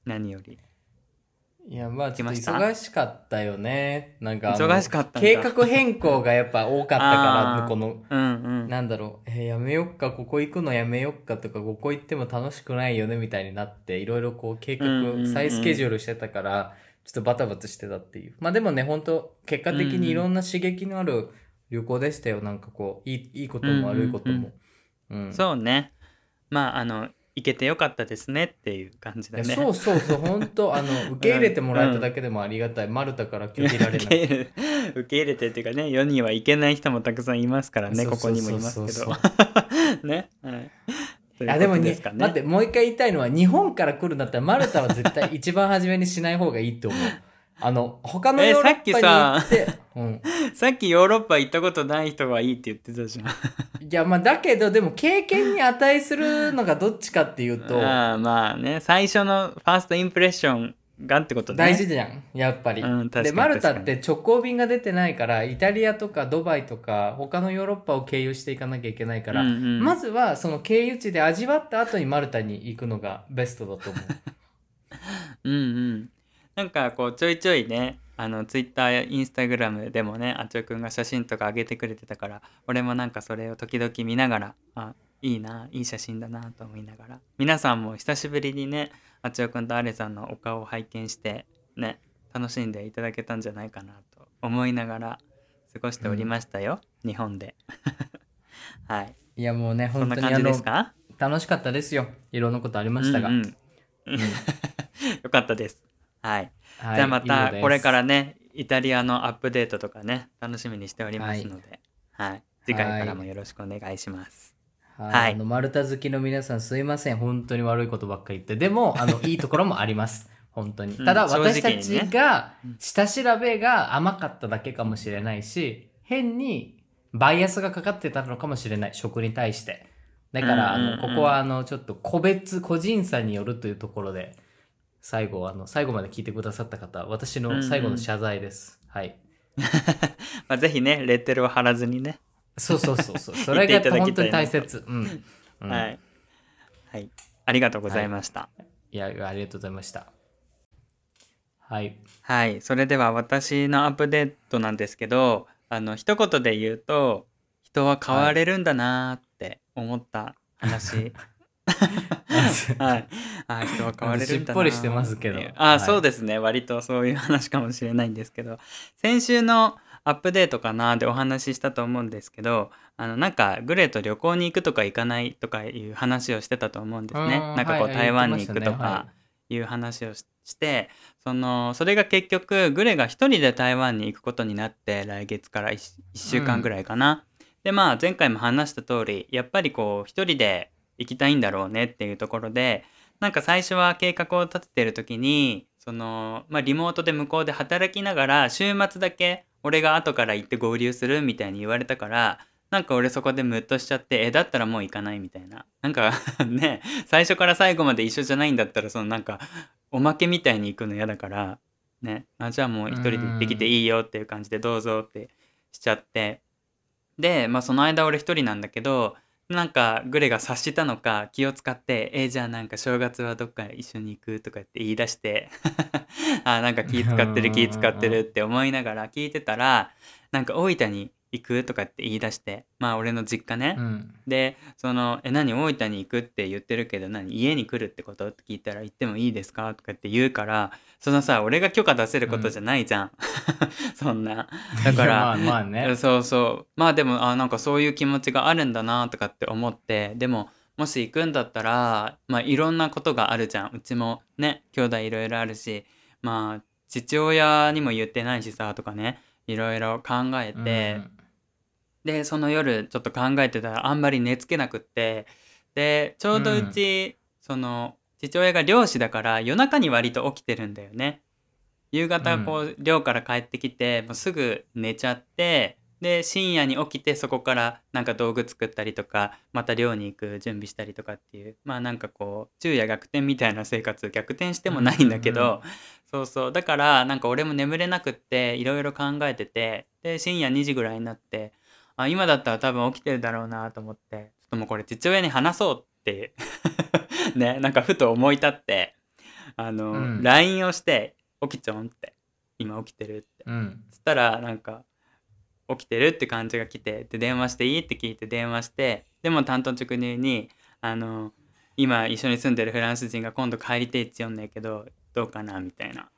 何よりいや、まあちょっと忙しかったよね。なんか忙しかった計画変更がやっぱ多かったから、この、うんうん。なんだろう、えーやめよっか、ここ行くのやめよっかとか、ここ行っても楽しくないよねみたいになって、いろいろこう計画再スケジュールしてたから、ちょっとバタバタしてたっていう。まあでもね、本当結果的にいろんな刺激のある旅行でしたよ。なんかこう、いいいいことも悪いことも。うん。そうね。まああの行けてよかったですねっていう感じいやだねそうそうそう、本当 あの、受け入れてもらえただけでもありがたい。マルタから拒否られ受ない。受け入れてっていうかね世には行けない人もたくさんいますからねここにもいますけど ねはいというあでもね待ってもう一回言いたいのは日本から来るんだったらマルタは絶対一番初めにしない方がいいと思う。あの他のえヨーロッパに行さって、うん、さっきヨーロッパ行ったことない人はいいって言ってたじゃん。いやまあだけどでも経験に値するのがどっちかっていうと ああまあね。最初のファーストインプレッションがってことね。大事じゃんやっぱり。うんでマルタって直行便が出てないからイタリアとかドバイとか他のヨーロッパを経由していかなきゃいけないから、うんうん。まずはその経由地で味わった後にマルタに行くのがベストだと思う。うんうんなんかこうちょいちょいねあのツイッターやインスタグラムでもねあちょくんが写真とか上げてくれてたから俺もなんかそれを時々見ながらあいいないい写真だなと思いながら。皆さんも久しぶりにねあちょくんとアレさんのお顔を拝見してね楽しんでいただけたんじゃないかなと思いながら過ごしておりましたよ、日本で。はい。いやもうね、そんな感じ本当にあのですか？楽しかったですよ。いろんなことありましたが。うん。うん。よかったですはいはいじゃあまたこれからねイタリアのアップデートとかね楽しみにしておりますので、はい次回からもよろしくお願いします。はい、はいあの、丸太好きの皆さんすいません。本当に悪いことばっかり言って。でも、あの、いいところもあります。本当に。うんただ、私たちが、下調べが甘かっただけかもしれないし、変にバイアスがかかってたのかもしれない。食に対して。だから、あの、ここは、あの、ちょっと個別、個人差によるというところで、最後、あの、最後まで聞いてくださった方、私の最後の謝罪です。はい。まあ、ぜひねレッテルを貼らずにね、そうそうそうそう。それが本当に大切。うん。うんはい、はい、ありがとうございました。いや、ありがとうございました。はい。はい、それでは私のアップデートなんですけどあの一言で言うと人は変われるんだなーって思った話。はい、あ人は変われるんだなーしっぽりしてますけどあ、はい。そうですね。割とそういう話かもしれないんですけど。先週のアップデートかなでお話ししたと思うんですけどあのなんかグレーと旅行に行くとか行かないとかいう話をしてたと思うんですね。なんかこう、はい台湾に行くとかいう話をししてそのそれが結局グレが一人で台湾に行くことになって来月から 1, 週間ぐらいかな。でまあ前回も話した通りやっぱりこう一人で行きたいんだろうねっていうところでなんか最初は計画を立ててる時にその、まあ、リモートで向こうで働きながら週末だけ俺が後から行って合流するみたいに言われたからなんか俺そこでムッとしちゃってえだったらもう行かないみたいな。なんか ね最初から最後まで一緒じゃないんだったらそのなんかおまけみたいに行くの嫌だからね。あじゃあもう一人で行ってきていいよっていう感じでどうぞってしちゃって。でまあその間俺一人なんだけどなんかグレが察したのか気を使って「えーじゃあなんか正月はどっか一緒に行く?」とかって言い出して あなんか気使ってる気使ってるって思いながら聞いてたらなんか大分に行くとかって言い出してまあ俺の実家ね、うん。でその「え何大分に行くって言ってるけど何家に来るってこと?」って聞いたら「行ってもいいですか?」とかって言うからそのさ俺が許可出せることじゃないじゃん、そんなだから まあまあね。そうそうまあでもあなんかそういう気持ちがあるんだなとかって思ってでももし行くんだったらまあいろんなことがあるじゃんうちもね兄弟いろいろあるしまあ父親にも言ってないしさとかねいろいろ考えて、でその夜ちょっと考えてたらあんまり寝つけなくって。でちょうどうち、その父親が漁師だから夜中に割と起きてるんだよね。夕方こう漁から帰ってきてもうすぐ寝ちゃってで深夜に起きてそこからなんか道具作ったりとかまた漁に行く準備したりとかっていうまあなんかこう昼夜逆転みたいな生活逆転してもないんだけど、そうそう。だからなんか俺も眠れなくっていろいろ考えててで深夜2時ぐらいになってあ今だったら多分起きてるだろうなと思って。ちょっともうこれ父親に話そうって。ねなんかふと思い立って。あの、うん。LINE をして「起きちょん」って「今起きてる」って。うん。そしたらなんか起きてるって感じが来てで電話していいって聞いて電話してでも担当直入にあの今一緒に住んでるフランス人が今度帰りてえって言うんだけどどうかなみたいな。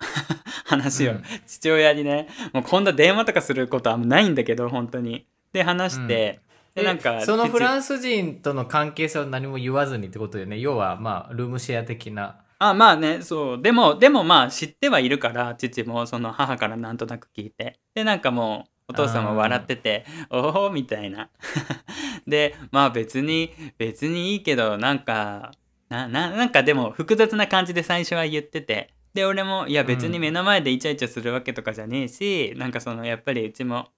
話をうん。父親にねもう今度電話とかすることはないんだけど本当にで話して、でなんかそのフランンス人との関係性は何も言わずにってことよね？要は、まあ、ルームシェア的な。あまあねそう。でもでもまあ知ってはいるから父もその母からなんとなく聞いて。でなんかもうお父さんも笑ってて「おお」みたいな。でまあ別に別にいいけどなんかなななんかでも複雑な感じで最初は言ってて。で俺もいや別に目の前でイチャイチャするわけとかじゃねえし、なんかそのやっぱりうちも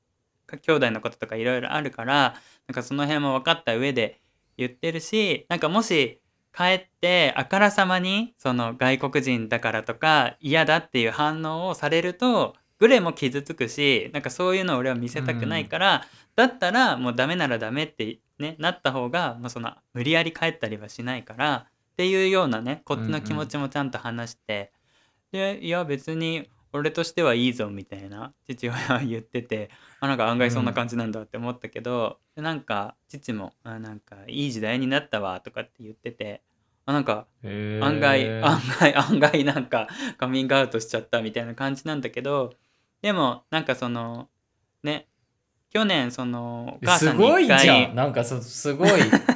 兄弟のこととかいろいろあるからなんかその辺も分かった上で言ってるしなんかもし帰ってあからさまにその外国人だからとか嫌だっていう反応をされるとグレも傷つくしなんかそういうのを俺は見せたくないから、だったらもうダメならダメって、ね、なった方がもうその無理やり帰ったりはしないからっていうようなねこっちの気持ちもちゃんと話して、でいや別に俺としてはいいぞみたいな父親は言っててあなんか案外そんな感じなんだって思ったけど、でなんか父もあなんかいい時代になったわとかって言っててあなんか案外案外 案外なんかカミングアウトしちゃったみたいな感じなんだけどでもなんかそのね去年そのお母さすんに一ごいじゃ回ん。なんかそ、すごい。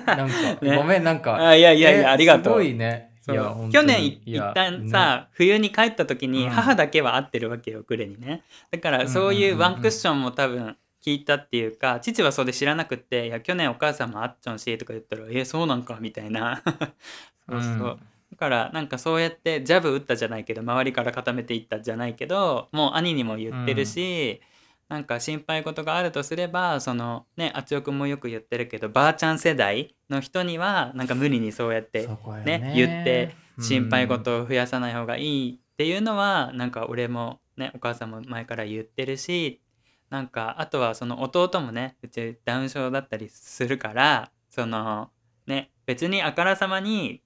なんか、ねごめん、なんか。あいやいやいやえありがとうすごいね。そう去年一旦さ、冬に帰った時にうん。母だけは会ってるわけよグレにね。だからそういうワンクッションも多分聞いたっていうか父はそれ知らなくって「いや去年お母さんも会っちゃんし」とか言ったら「えそうなんか」みたいな。そうそう、うん。だからなんかそうやってジャブ打ったじゃないけど周りから固めていったじゃないけどもう兄にも言ってるし、なんか心配事があるとすればそのねあちおくんもよく言ってるけどばあちゃん世代の人にはなんか無理にそうやってそこよね。言って心配事を増やさない方がいいっていうのはなんか俺もねお母さんも前から言ってるしなんかあとはその弟もねうちダウン症だったりするからそのね別にあからさまに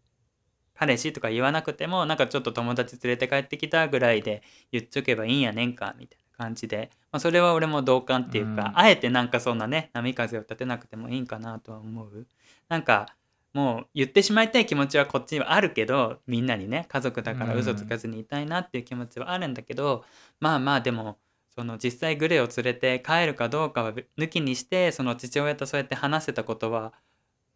彼氏とか言わなくてもなんかちょっと友達連れて帰ってきたぐらいで言っちょけばいいんやねんかみたいな感じで、まあ、それは俺も同感っていうか、うん。あえてなんかそんなね波風を立てなくてもいいんかなとは思う。なんかもう言ってしまいたい気持ちはこっちにはあるけどみんなにね家族だから嘘つかずにいたいなっていう気持ちはあるんだけど、まあまあでもその実際グレを連れて帰るかどうかは抜きにしてその父親とそうやって話せたことは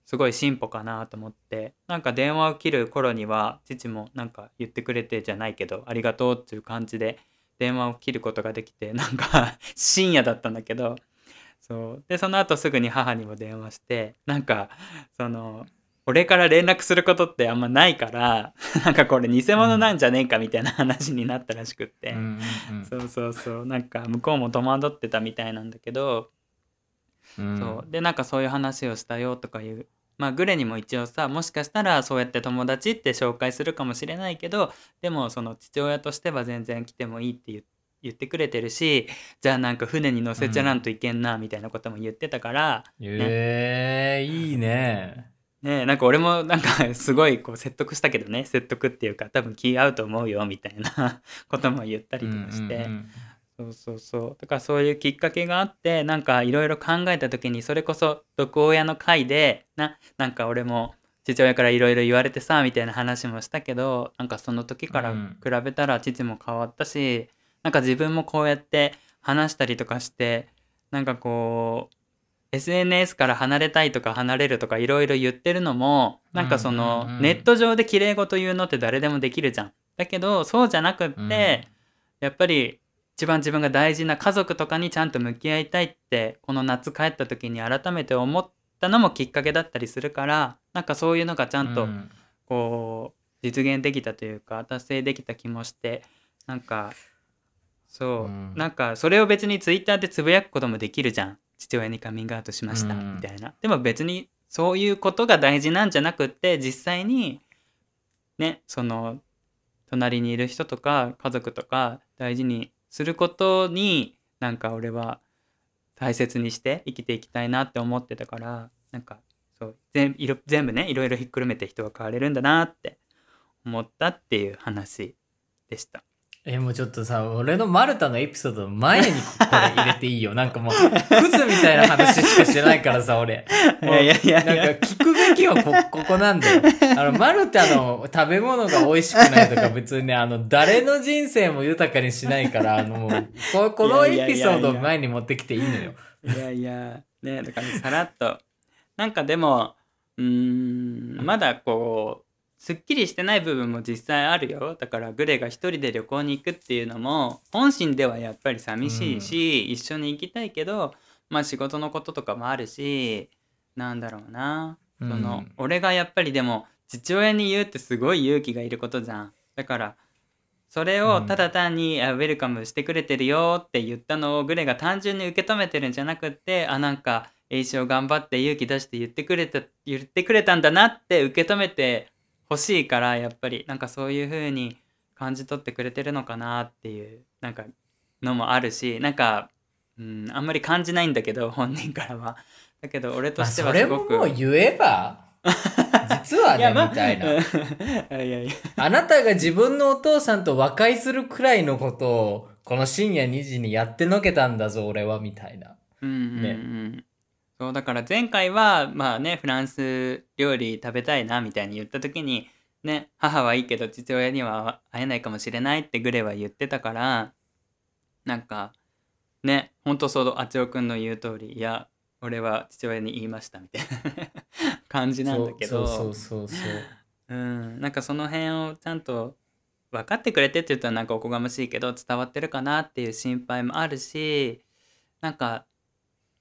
すごい進歩かなと思って。なんか電話を切る頃には父もなんか言ってくれてじゃないけどありがとうっていう感じで電話を切ることができてなんか 深夜だったんだけどそう。でその後すぐに母にも電話してなんかその俺から連絡することってあんまないから なんかこれ偽物なんじゃねえかみたいな話になったらしくって、うんうんうん。そうそうそう。なんか向こうも戸惑ってたみたいなんだけど、うん。そう。でなんかそういう話をしたよとかいうまあグレにも一応さもしかしたらそうやって友達って紹介するかもしれないけどでもその父親としては全然来てもいいって言言ってくれてるしじゃあなんか船に乗せちゃらんといけんなみたいなことも言ってたから、えー、いいね。ねえなんか俺もなんかすごいこう説得したけどね説得っていうか多分気合うと思うよみたいな ことも言ったりとかして。うんうんうんそうそうそう。だからそういうきっかけがあってなんかいろいろ考えた時にそれこそ毒親の会でななんか俺も父親からいろいろ言われてさみたいな話もしたけどなんかその時からうん比べたら父も変わったし、なんか自分もこうやって話したりとかしてなんかこう SNS から離れたいとか離れるとかいろいろ言ってるのもなんかそのうんうんうん。ネット上で綺麗事言うのって誰でもできるじゃん。だけどそうじゃなくって、うん。やっぱり一番自分が大事な家族とかにちゃんと向き合いたいってこの夏帰った時に改めて思ったのもきっかけだったりするからなんかそういうのがちゃんとうん。こう実現できたというか達成できた気もしてなんかそう、うん。なんかそれを別にツイッターでつぶやくこともできるじゃん。父親にカミングアウトしましたうん。みたいな、でも別にそういうことが大事なんじゃなくって実際にねその隣にいる人とか家族とか大事にすることになんか俺は大切にして生きていきたいなって思ってたからなんかそう全部ねいろいろひっくるめて人は変われるんだなって思ったっていう話でした。え、もうちょっとさ、俺のマルタのエピソードの前にここれ入れていいよ。なんかもう、クズみたいな話しかしてないからさ、俺。いやいやいやなんか聞くべきはこ、ここなんだよ。あの、マルタの食べ物が美味しくないとか別にね、あの、誰の人生も豊かにしないから、あの、もう、こ このエピソードを前に持ってきていいのよ。いやいやねだからさらっとなんかでもうーんまだこうすっきりしてない部分も実際あるよ。だからグレが一人で旅行に行くっていうのも本心ではやっぱり寂しいし、一緒に行きたいけどまあ仕事のこととかもあるしなんだろうな。その、うん。俺がやっぱりでも父親に言うってすごい勇気がいることじゃん。だからそれをただ単に、あウェルカムしてくれてるよって言ったのをグレが単純に受け止めてるんじゃなくってあなんか栄一を頑張って勇気出して言ってくれた言ってくれたんだなって受け止めてほしいからやっぱりなんかそういう風に感じ取ってくれてるのかなっていうなんかのもあるしなんか、うん、あんまり感じないんだけど 本人からは。だけど俺とまあ、してそれはすごく。ももう言えば実はね、みたいな。いやいや。あなたが自分のお父さんと和解するくらいのことを、この深夜2時にやってのけたんだぞ、俺は、みたいな。うんうんうんねそうだから前回はまあねフランス料理食べたいなみたいに言った時にね母はいいけど父親には会えないかもしれないってグレは言ってたからなんかねほんとそうあちおくんの言う通りいや俺は父親に言いましたみたいな 感じなんだけど。そうそうそうそう。うんなんかその辺をちゃんと分かってくれてって言ったらなんかおこがましいけど伝わってるかなっていう心配もあるしなんか、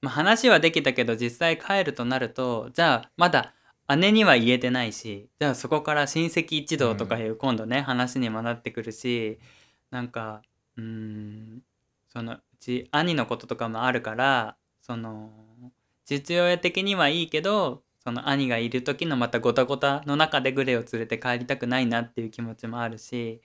まあ、話はできたけど実際帰るとなるとじゃあまだ姉には言えてないしじゃあそこから親戚一同とかいう今度ね、話にもなってくるしなんかうーんそのうち兄のこととかもあるからその父親的にはいいけどその兄がいる時のまたゴタゴタの中でグレを連れて帰りたくないなっていう気持ちもあるし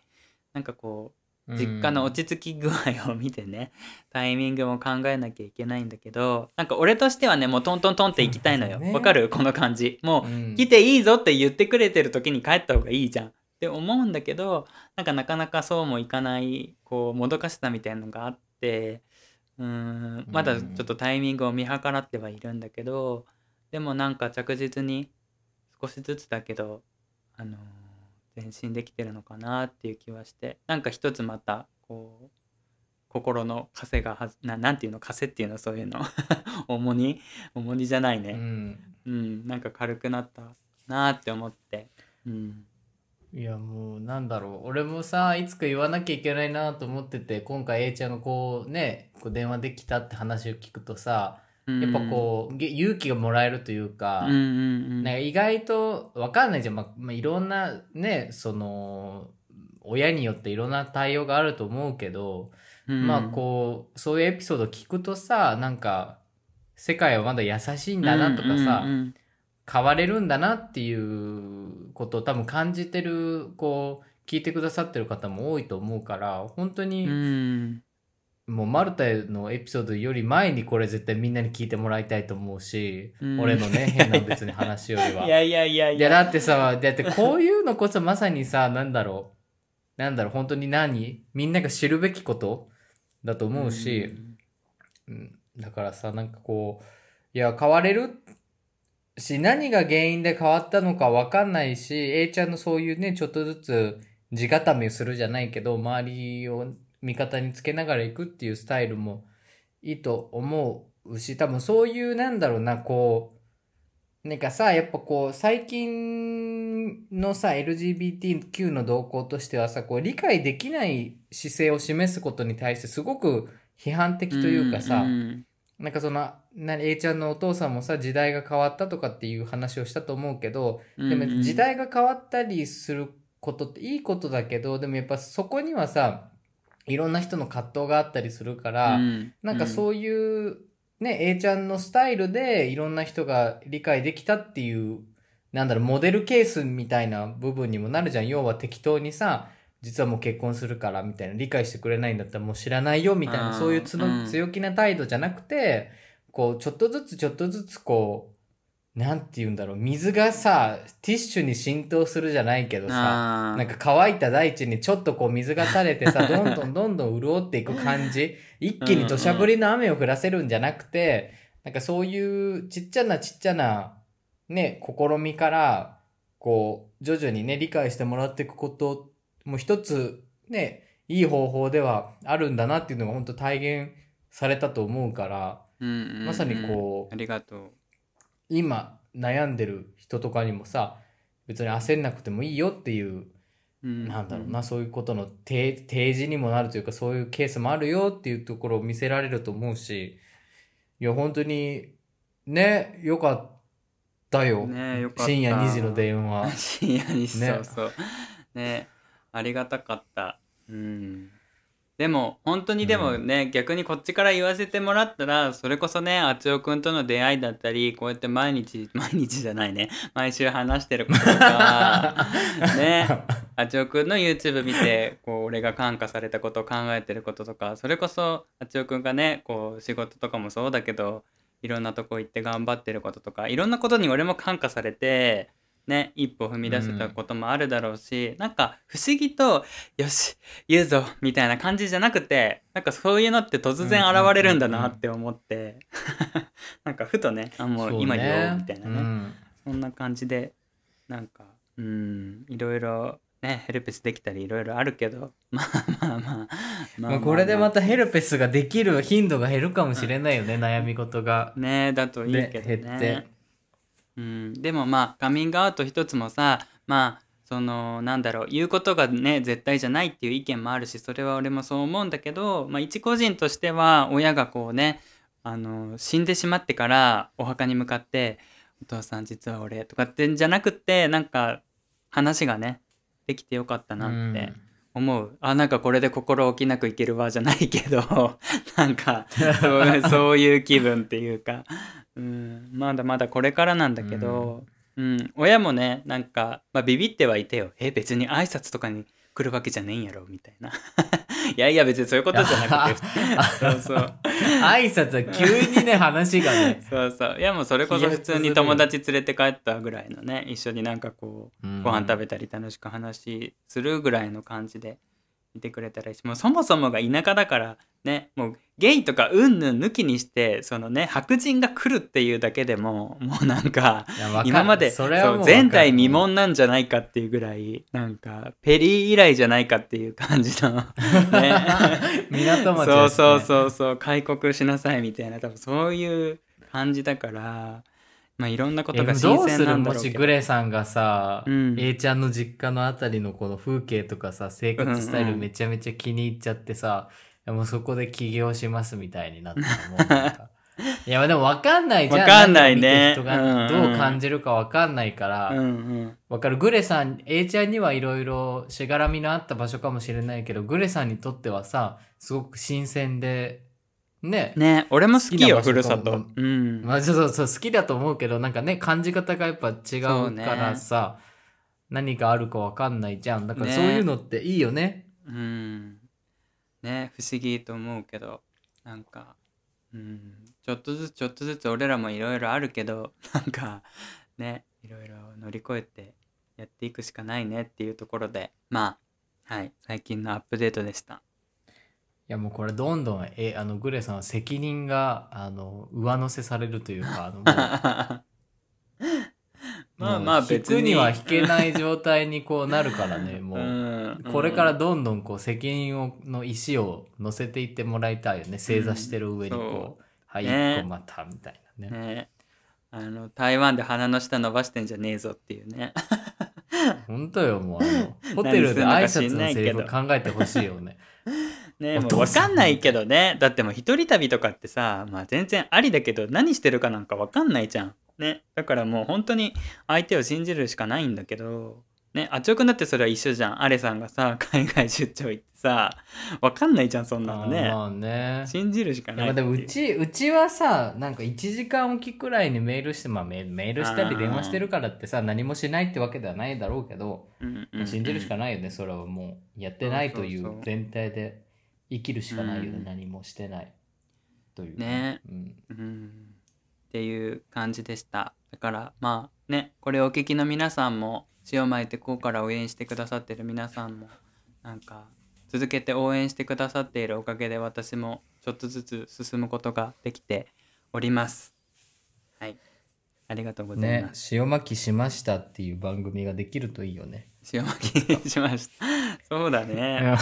なんかこう実家の落ち着き具合を見てね タイミングも考えなきゃいけないんだけどなんか俺としてはねもうトントントンって行きたいのよ。わ、ね。かる？この感じ。もううん来ていいぞって言ってくれてる時に帰った方がいいじゃん。って思うんだけどなんかなかなかそうもいかないこうもどかしさみたいなのがあってうーん。まだちょっとタイミングを見計らってはいるんだけどでもなんか着実に少しずつだけどあのー前進できてるのかなっていう気はしてなんか一つまたこう心の枷がはずななんていうの枷っていうのそういうの。重荷？重荷じゃないね、うん。うん、なんか軽くなったなーって思って、うん、いやもうなんだろう。俺もさいつか言わなきゃいけないなと思ってて今回 A ちゃんがこうねこう電話できたって話を聞くとさやっぱこうげ勇気がもらえるというか、うんうんうん。なんか意外とわかんないじゃん、まあまあ、いろんなねその親によっていろんな対応があると思うけど、うん。まあこうそういうエピソード聞くとさなんか世界はまだ優しいんだなとかさ、うんうん変われるんだなっていうことを多分感じてるこう聞いてくださってる方も多いと思うから本当うんにうんもうマルタのエピソードより前にこれ絶対みんなに聞いてもらいたいと思うし、うん。俺のね 変な別に話よりは。いやいやいやいいや。やだってさだってこういうのこそまさにさなんだろう。なんだろう本当に何？みんなが知るべきことだと思うし、うん、だからさなんかこういや変われるし何が原因で変わったのか分かんないし A ちゃんのそういうねちょっとずつ地固めをするじゃないけど周りを味方につけながらいくっていうスタイルもいいと思うし多分そういうなんだろうなこうなんかさやっぱこう最近のさ LGBTQ の動向としてはさこう理解できない姿勢を示すことに対してすごく批判的というかさ、うんなんかその、な A ちゃんのお父さんもさ、時代が変わったとかっていう話をしたと思うけど、うんでも時代が変わったりすることっていいことだけど、でもやっぱそこにはさ、いろんな人の葛藤があったりするから、うんなんかそういう、ね、A ちゃんのスタイルでいろんな人が理解できたっていう、なんだろう、モデルケースみたいな部分にもなるじゃん。要は適当にさ、実はもう結婚するからみたいな、理解してくれないんだったらもう知らないよみたいな、そういう強気な態度じゃなくて、こう、ちょっとずつちょっとずつこう、なんて言うんだろう、水がさ、ティッシュに浸透するじゃないけどさ、なんか乾いた大地にちょっとこう水が垂れてさ、どんどんどんどん潤っていく感じ。一気に土砂降りの雨を降らせるんじゃなくて、なんかそういうちっちゃなちっちゃなね、試みから、こう、徐々にね、理解してもらっていくことも一つね、いい方法ではあるんだなっていうのが本当体現されたと思うから、うんうんうん。まさにこうありがとう今悩んでる人とかにもさ、別に焦んなくてもいいよっていううん。なんだろうな、そういうことの提提示にもなるというか、そういうケースもあるよっていうところを見せられると思うし、いや、本当に、ね、よかったよ。ねよ深夜2時の電話。深夜に、ね。そうそう。ねありがたかった。うんでも本当にでもね、逆にこっちから言わせてもらったらそれこそねあつおくんとの出会いだったりこうやって毎日 毎日じゃないね。毎週話してることとか ね。あちおくんの YouTube 見てこう俺が感化されたことを考えてることとかそれこそあちおくんがねこう仕事とかもそうだけどいろんなとこ行って頑張ってることとかいろんなことに俺も感化されてね一歩踏み出せたこともあるだろうし、なんか不思議と「よし言うぞ」みたいな感じじゃなくてなんかそういうのって突然現れるんだなって思って なんかふとね「あもう今言おう」みたいなね。うん。そんな感じでなんかうんいろいろねヘルペスできたりいろいろあるけど まあまあまあまあまあ、これでまたヘルペスができる頻度が減るかもしれないよね、悩み事が。ねだといいけどで減って。ねうん、でもまあカミングアウト一つもさまあそのなんだろう言うことがね絶対じゃないっていう意見もあるしそれは俺もそう思うんだけど、まあ、一個人としては親がこうねあの死んでしまってからお墓に向かって「お父さん実は俺」とかってんじゃなくってなんか話がねできてよかったなって思う、あなんかこれで心置きなくいけるわじゃないけど なんかそういう気分っていうか、うん、まだまだこれからなんだけど、うん。親もねなんか、まあ、ビビってはいてよ。え別に挨拶とかに来るわけじゃねえんやろみたいな。いやいや別にそういうことじゃなくて。そうそう。挨拶は急にね、話がね。そうそう。いやもうそれこそ普通に友達連れて帰ったぐらいのね一緒になんかこうご飯食べたり楽しく話するぐらいの感じでいてくれたらいいしもうそもそもが田舎だからねもうゲイとかうんぬん抜きにしてそのね白人が来るっていうだけでももうなんか今までそう前代未聞なんじゃないかっていうぐらいなんかペリー以来じゃないかっていう感じのね。港町そうそうう。そうそう開国しなさいみたいな多分そういう感じだからまあいろんなことえが新どうす鮮なるもしんだろうけど。グレさんがさ、うん。A ちゃんの実家のあたりのこの風景とかさ、生活スタイルうんうんめちゃめちゃ気に入っちゃってさ、いやもうそこで起業しますみたいになったらもうなんか。いや、でも分かんないじゃん。わかんないね人がどう感じるか分かんないから、うんうんわかる。グレさん、A ちゃんにはいろいろしがらみのあった場所かもしれないけど、グレさんにとってはさ、すごく新鮮で、ね。ね俺も好きよふるさとうんまあ、そうそうそう、好きだと思うけど、なんかね、感じ方がやっぱ違うからさ、何があるかわかんないじゃん。だからねそういうのっていいよね。うんね不思議と思うけどなんかうんちょっとずつちょっとずつ俺らもいろいろあるけど なんかねいろいろ乗り越えてやっていくしかないねっていうところでまあはい最近のアップデートでした。いやもうこれどんどん、え、あの、グレさんは責任が、あの、上乗せされるというか、あの、もう まあまあ別に引くには引けない状態にこうなるからね、もう。ん。これからどんどんこう責任をの意思を乗せていってもらいたいよね。正座してる上にこう、はい、ね。一個またみたいなね。ね。あの台湾で鼻の下伸ばしてんじゃねえぞっていうね。本当よ、もう。あの、ホテルで挨拶のセリフ何考えてほしいよね。ねもう分かんないけどね。だってもう一人旅とかってさまあ全然ありだけど何してるかなんか分かんないじゃんねだからもう本当に相手を信じるしかないんだけどねあっちょくんだってそれは一緒じゃんアレさんがさ海外出張行ってさ分かんないじゃんそんなのねまあね。信じるしかいないやまあでもうち、うちはさ、なんか1時間おきくらいにメールして、まあメメールしたり電話してるからってさ、何もしないってわけではないだろうけど、うんうんうん信じるしかないよね、それはもう。やってないといそうそうそうう前提で生きるしかないよね、うん何もしてない。という。ねうん。うんっていう感じでした。だからまあねこれをお聞きの皆さんも塩まいてこうから応援してくださってる皆さんもなんか続けて応援してくださっているおかげで私もちょっとずつ進むことができております。はい。ありがとうございねま、す、塩巻きしましたっていう番組ができるといいよね。塩巻きしました。そうだね。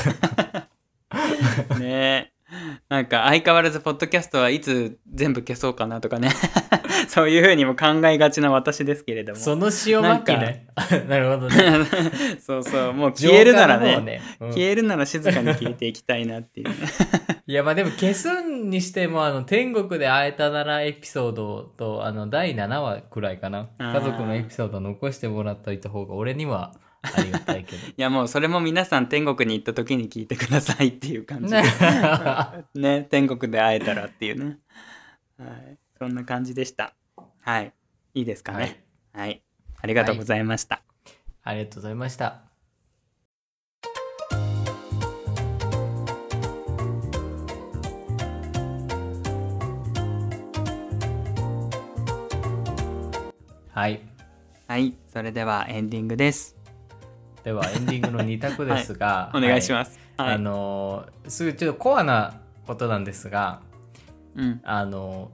ね なんか相変わらずポッドキャストはいつ全部消そうかなとかね。そういうふうにも考えがちな私ですけれども。その塩巻きね。なるほどね。そうそう。もう消えるなら浄化の方ね。うん。消えるなら静かに消えていきたいなっていうね。いや、まあでも消すにしても、あの、天国で会えたならエピソードと、あの、第7話くらいかな。家族のエピソード残してもらっといた方が、俺にはありがたいけど。いやもうそれも皆さん天国に行った時に聞いてくださいっていう感じ。でね 天国で会えたらっていうね。はい。そんな感じでした。はい。いいですかね。はい、ありがとうございました、ありがとうございました。はい。はい、それではエンディングです。では、エンディングの2択ですが、お願いしす。ます。はい。あのー、すぐちょっとコアなことなんですが、うん。あの、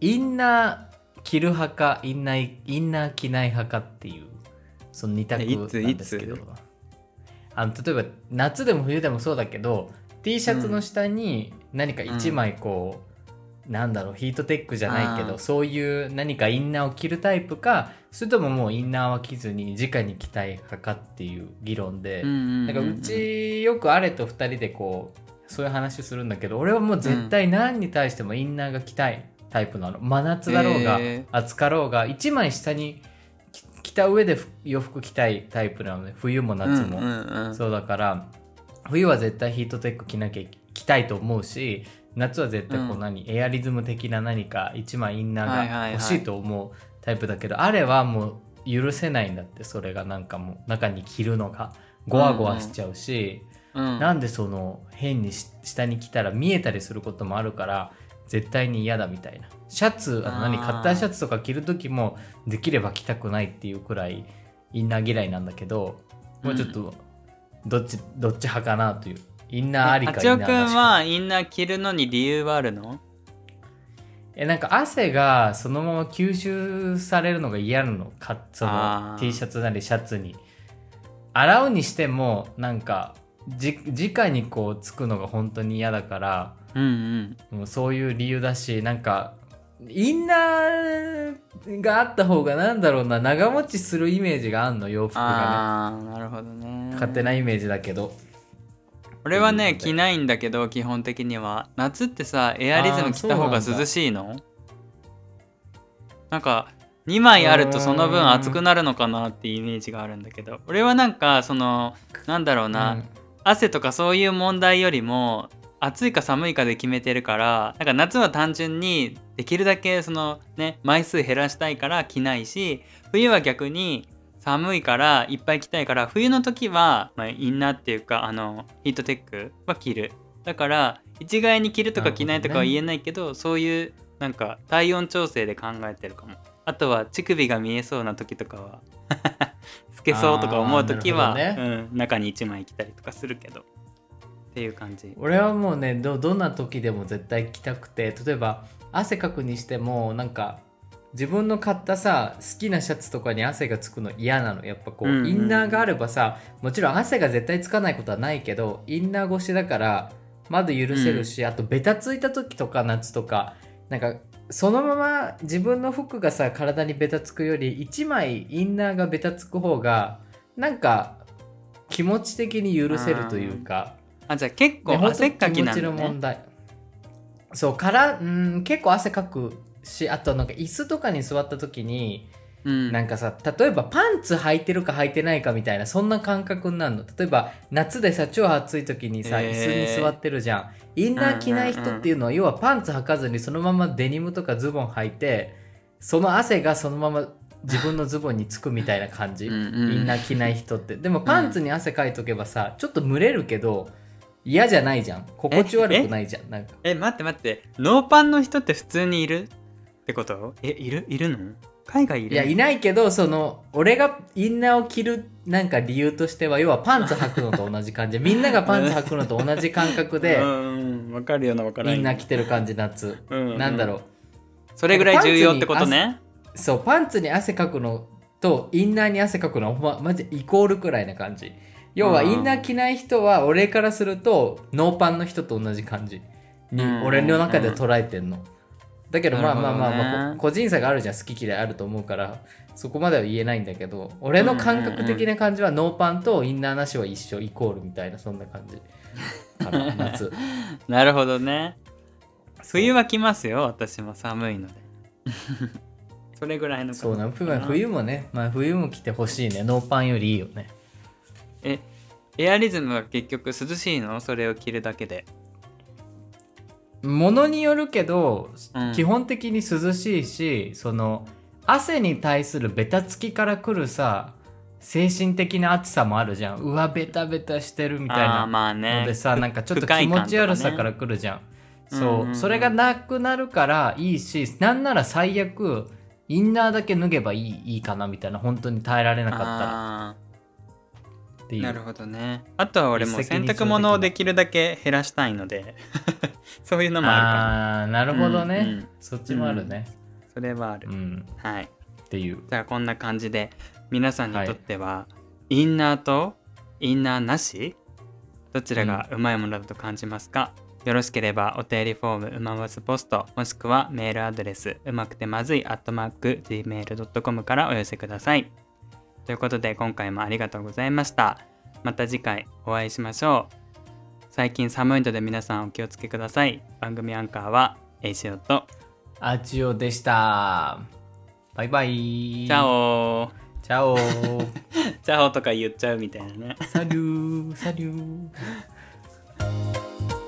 インナー着る派か、インナー、インナー着ない派かっていう、その二択なんですけど。あの例えば夏でも冬でもそうだけど T シャツの下に何か1枚こう、なんだろうヒートテックじゃないけどそういう何かインナーを着るタイプかそれとももうインナーは着ずに直に着たい派かっていう議論で、うんかうちよくあれと2人でこうそういう話するんだけど俺はもう絶対何に対してもインナーが着たいタイプなの。真夏だろうが、暑かろうが1枚下にき着た上でふ洋服着たいタイプなので冬も夏も、うんうんうん。そうだから冬は絶対ヒートテック着なきゃ着たいと思うし夏は絶対こううん。何、エアリズム的な何か1枚インナはいはいはいーが欲しいと思うタイプだけど、あれはもう許せないんだってそれがなんかもう中に着るのが。ゴワゴワしちゃうし、うんなんでその変にし下に着たら見えたりすることもあるから絶対に嫌だみたいな。シャツあの何カッターシャツとか着る時もできれば着たくないっていうくらいインナー嫌いなんだけどもうちょっとどっちどっち派かなという。インナーありかインナーなんしか。はインナー着るのに理由はあるの？えなんか汗がそのまま吸収されるのが嫌なのか？その T シャツなりシャツに。洗うにしてもなんかじ直にこうつくのが本当に嫌だからうんうん。もうそういう理由だしなんかインナーがあった方がなんだろうな長持ちするイメージがあんの洋服がああなるほどねね。勝手なイメージだけど俺はねうん着ないんだけど基本的には。夏ってさエアリズム着た方が涼しいの？なんか2枚あるとその分暑くなるのかなっていうイメージがあるんだけど。俺はなんかそのなんだろうな、うん。汗とかそういう問題よりも暑いか寒いかで決めてるからなんか夏は単純にできるだけそのね枚数減らしたいから着ないし冬は逆に寒いからいっぱい着たいから冬の時は、まあ、インナーっていうかあのヒートテックは着る。だから一概に着るとか着ないとかは言えないけどそういうなんか体温調整で考えてるかも。あとは乳首が見えそうな時とかは 透けそうとか思う時は、あーなるほうん、中に1枚着たりとかするけど。っていう感じ。俺はもうねどどんな時でも絶対着たくて例えば汗かくにしてもなんか自分の買ったさ好きなシャツとかに汗がつくの嫌なの。やっぱこう、うんうんうん。インナーがあればさもちろん汗が絶対つかないことはないけどインナー越しだからまだ許せるし、あとベタついた時とか夏とかなんかそのまま自分の服がさ体にベタつくより1枚インナーがベタつく方がなんか気持ち的に許せるというか。あじゃあ結構汗っかきなん気だね。持ちの問題。そうからうん結構汗かくしあとなんか椅子とかに座った時に、うん。なんかさ例えばパンツ履いてるか履いてないかみたいなそんな感覚になるの？例えば夏でさ超暑い時にさ椅子に座ってるじゃん。インナー着ない人っていうのは要はパンツ履かずにそのままデニムとかズボン履いてその汗がそのまま自分のズボンにつくみたいな感じ、うんうんインナー着ない人って。でもパンツに汗かいとけばさちょっと蒸れるけど嫌じゃないじゃん。心地悪くないじゃん。なんか。え待って待って。ノーパンの人って普通にいる？ってこと？えいる？いるの？海外いる？いやいないけどその俺がインナーを着るなんか理由としては要はパンツ履くのと同じ感じ。みんながパンツ履くのと同じ感覚でうんわかるようなわからない。インナー着てる感じ夏、うんうん。なんだろう。それぐらい重要ってことね。そうパンツに汗かくのとインナーに汗かくのはまマジイコールくらいな感じ。要はうんインナー着ない人は俺からするとノーパンの人と同じ感じ。にうん。俺の中で捉えてんのだけどまあまあまあまあこ個人差があるじゃん好き嫌いあると思うからそこまでは言えないんだけど俺の感覚的な感じはノーパンとインナーなしは一緒イコールみたいなそんな感じ夏。なるほどね。冬は来ますよ私も寒いので。それぐらいのそうな冬冬もね、まあ、冬も着てほしいね。ノーパンよりいいよね。えエアリズムは結局涼しいの？それを着るだけでものによるけど、うん。基本的に涼しいしその汗に対するベタつきからくるさ精神的な暑さもあるじゃん。うわベタベタしてるみたいあーなまあね。のでさなんかちょっと気持ち悪さからくるじゃん、そう、それがなくなるからいいしなんなら最悪インナーだけ脱げばいいいいかなみたいな本当に耐えられなかったら。あっていう。ーなるほどね。あとは俺も洗濯物をできるだけ減らしたいので。そういうのもあるかああーなるほどね、うんうん。そっちもあるね。らそれはある、うん、はい。っていう。じゃあこんな感じで皆さんにとっては、インナーとインナーなし？どちらがうまいものだと感じますか、よろしければお便りフォームうまわずポストもしくはメールアドレスうまくてまずいアットマーク gmail.com からお寄せください。ということで今回もありがとうございました。また次回お会いしましょう。最近寒いので皆さんお気をつけください。番組アンカーはエイシオとアチオでした。バイバイ。チャ。オチャオ。チャオとか言っちゃうみたいなね。サリュー。サリュー。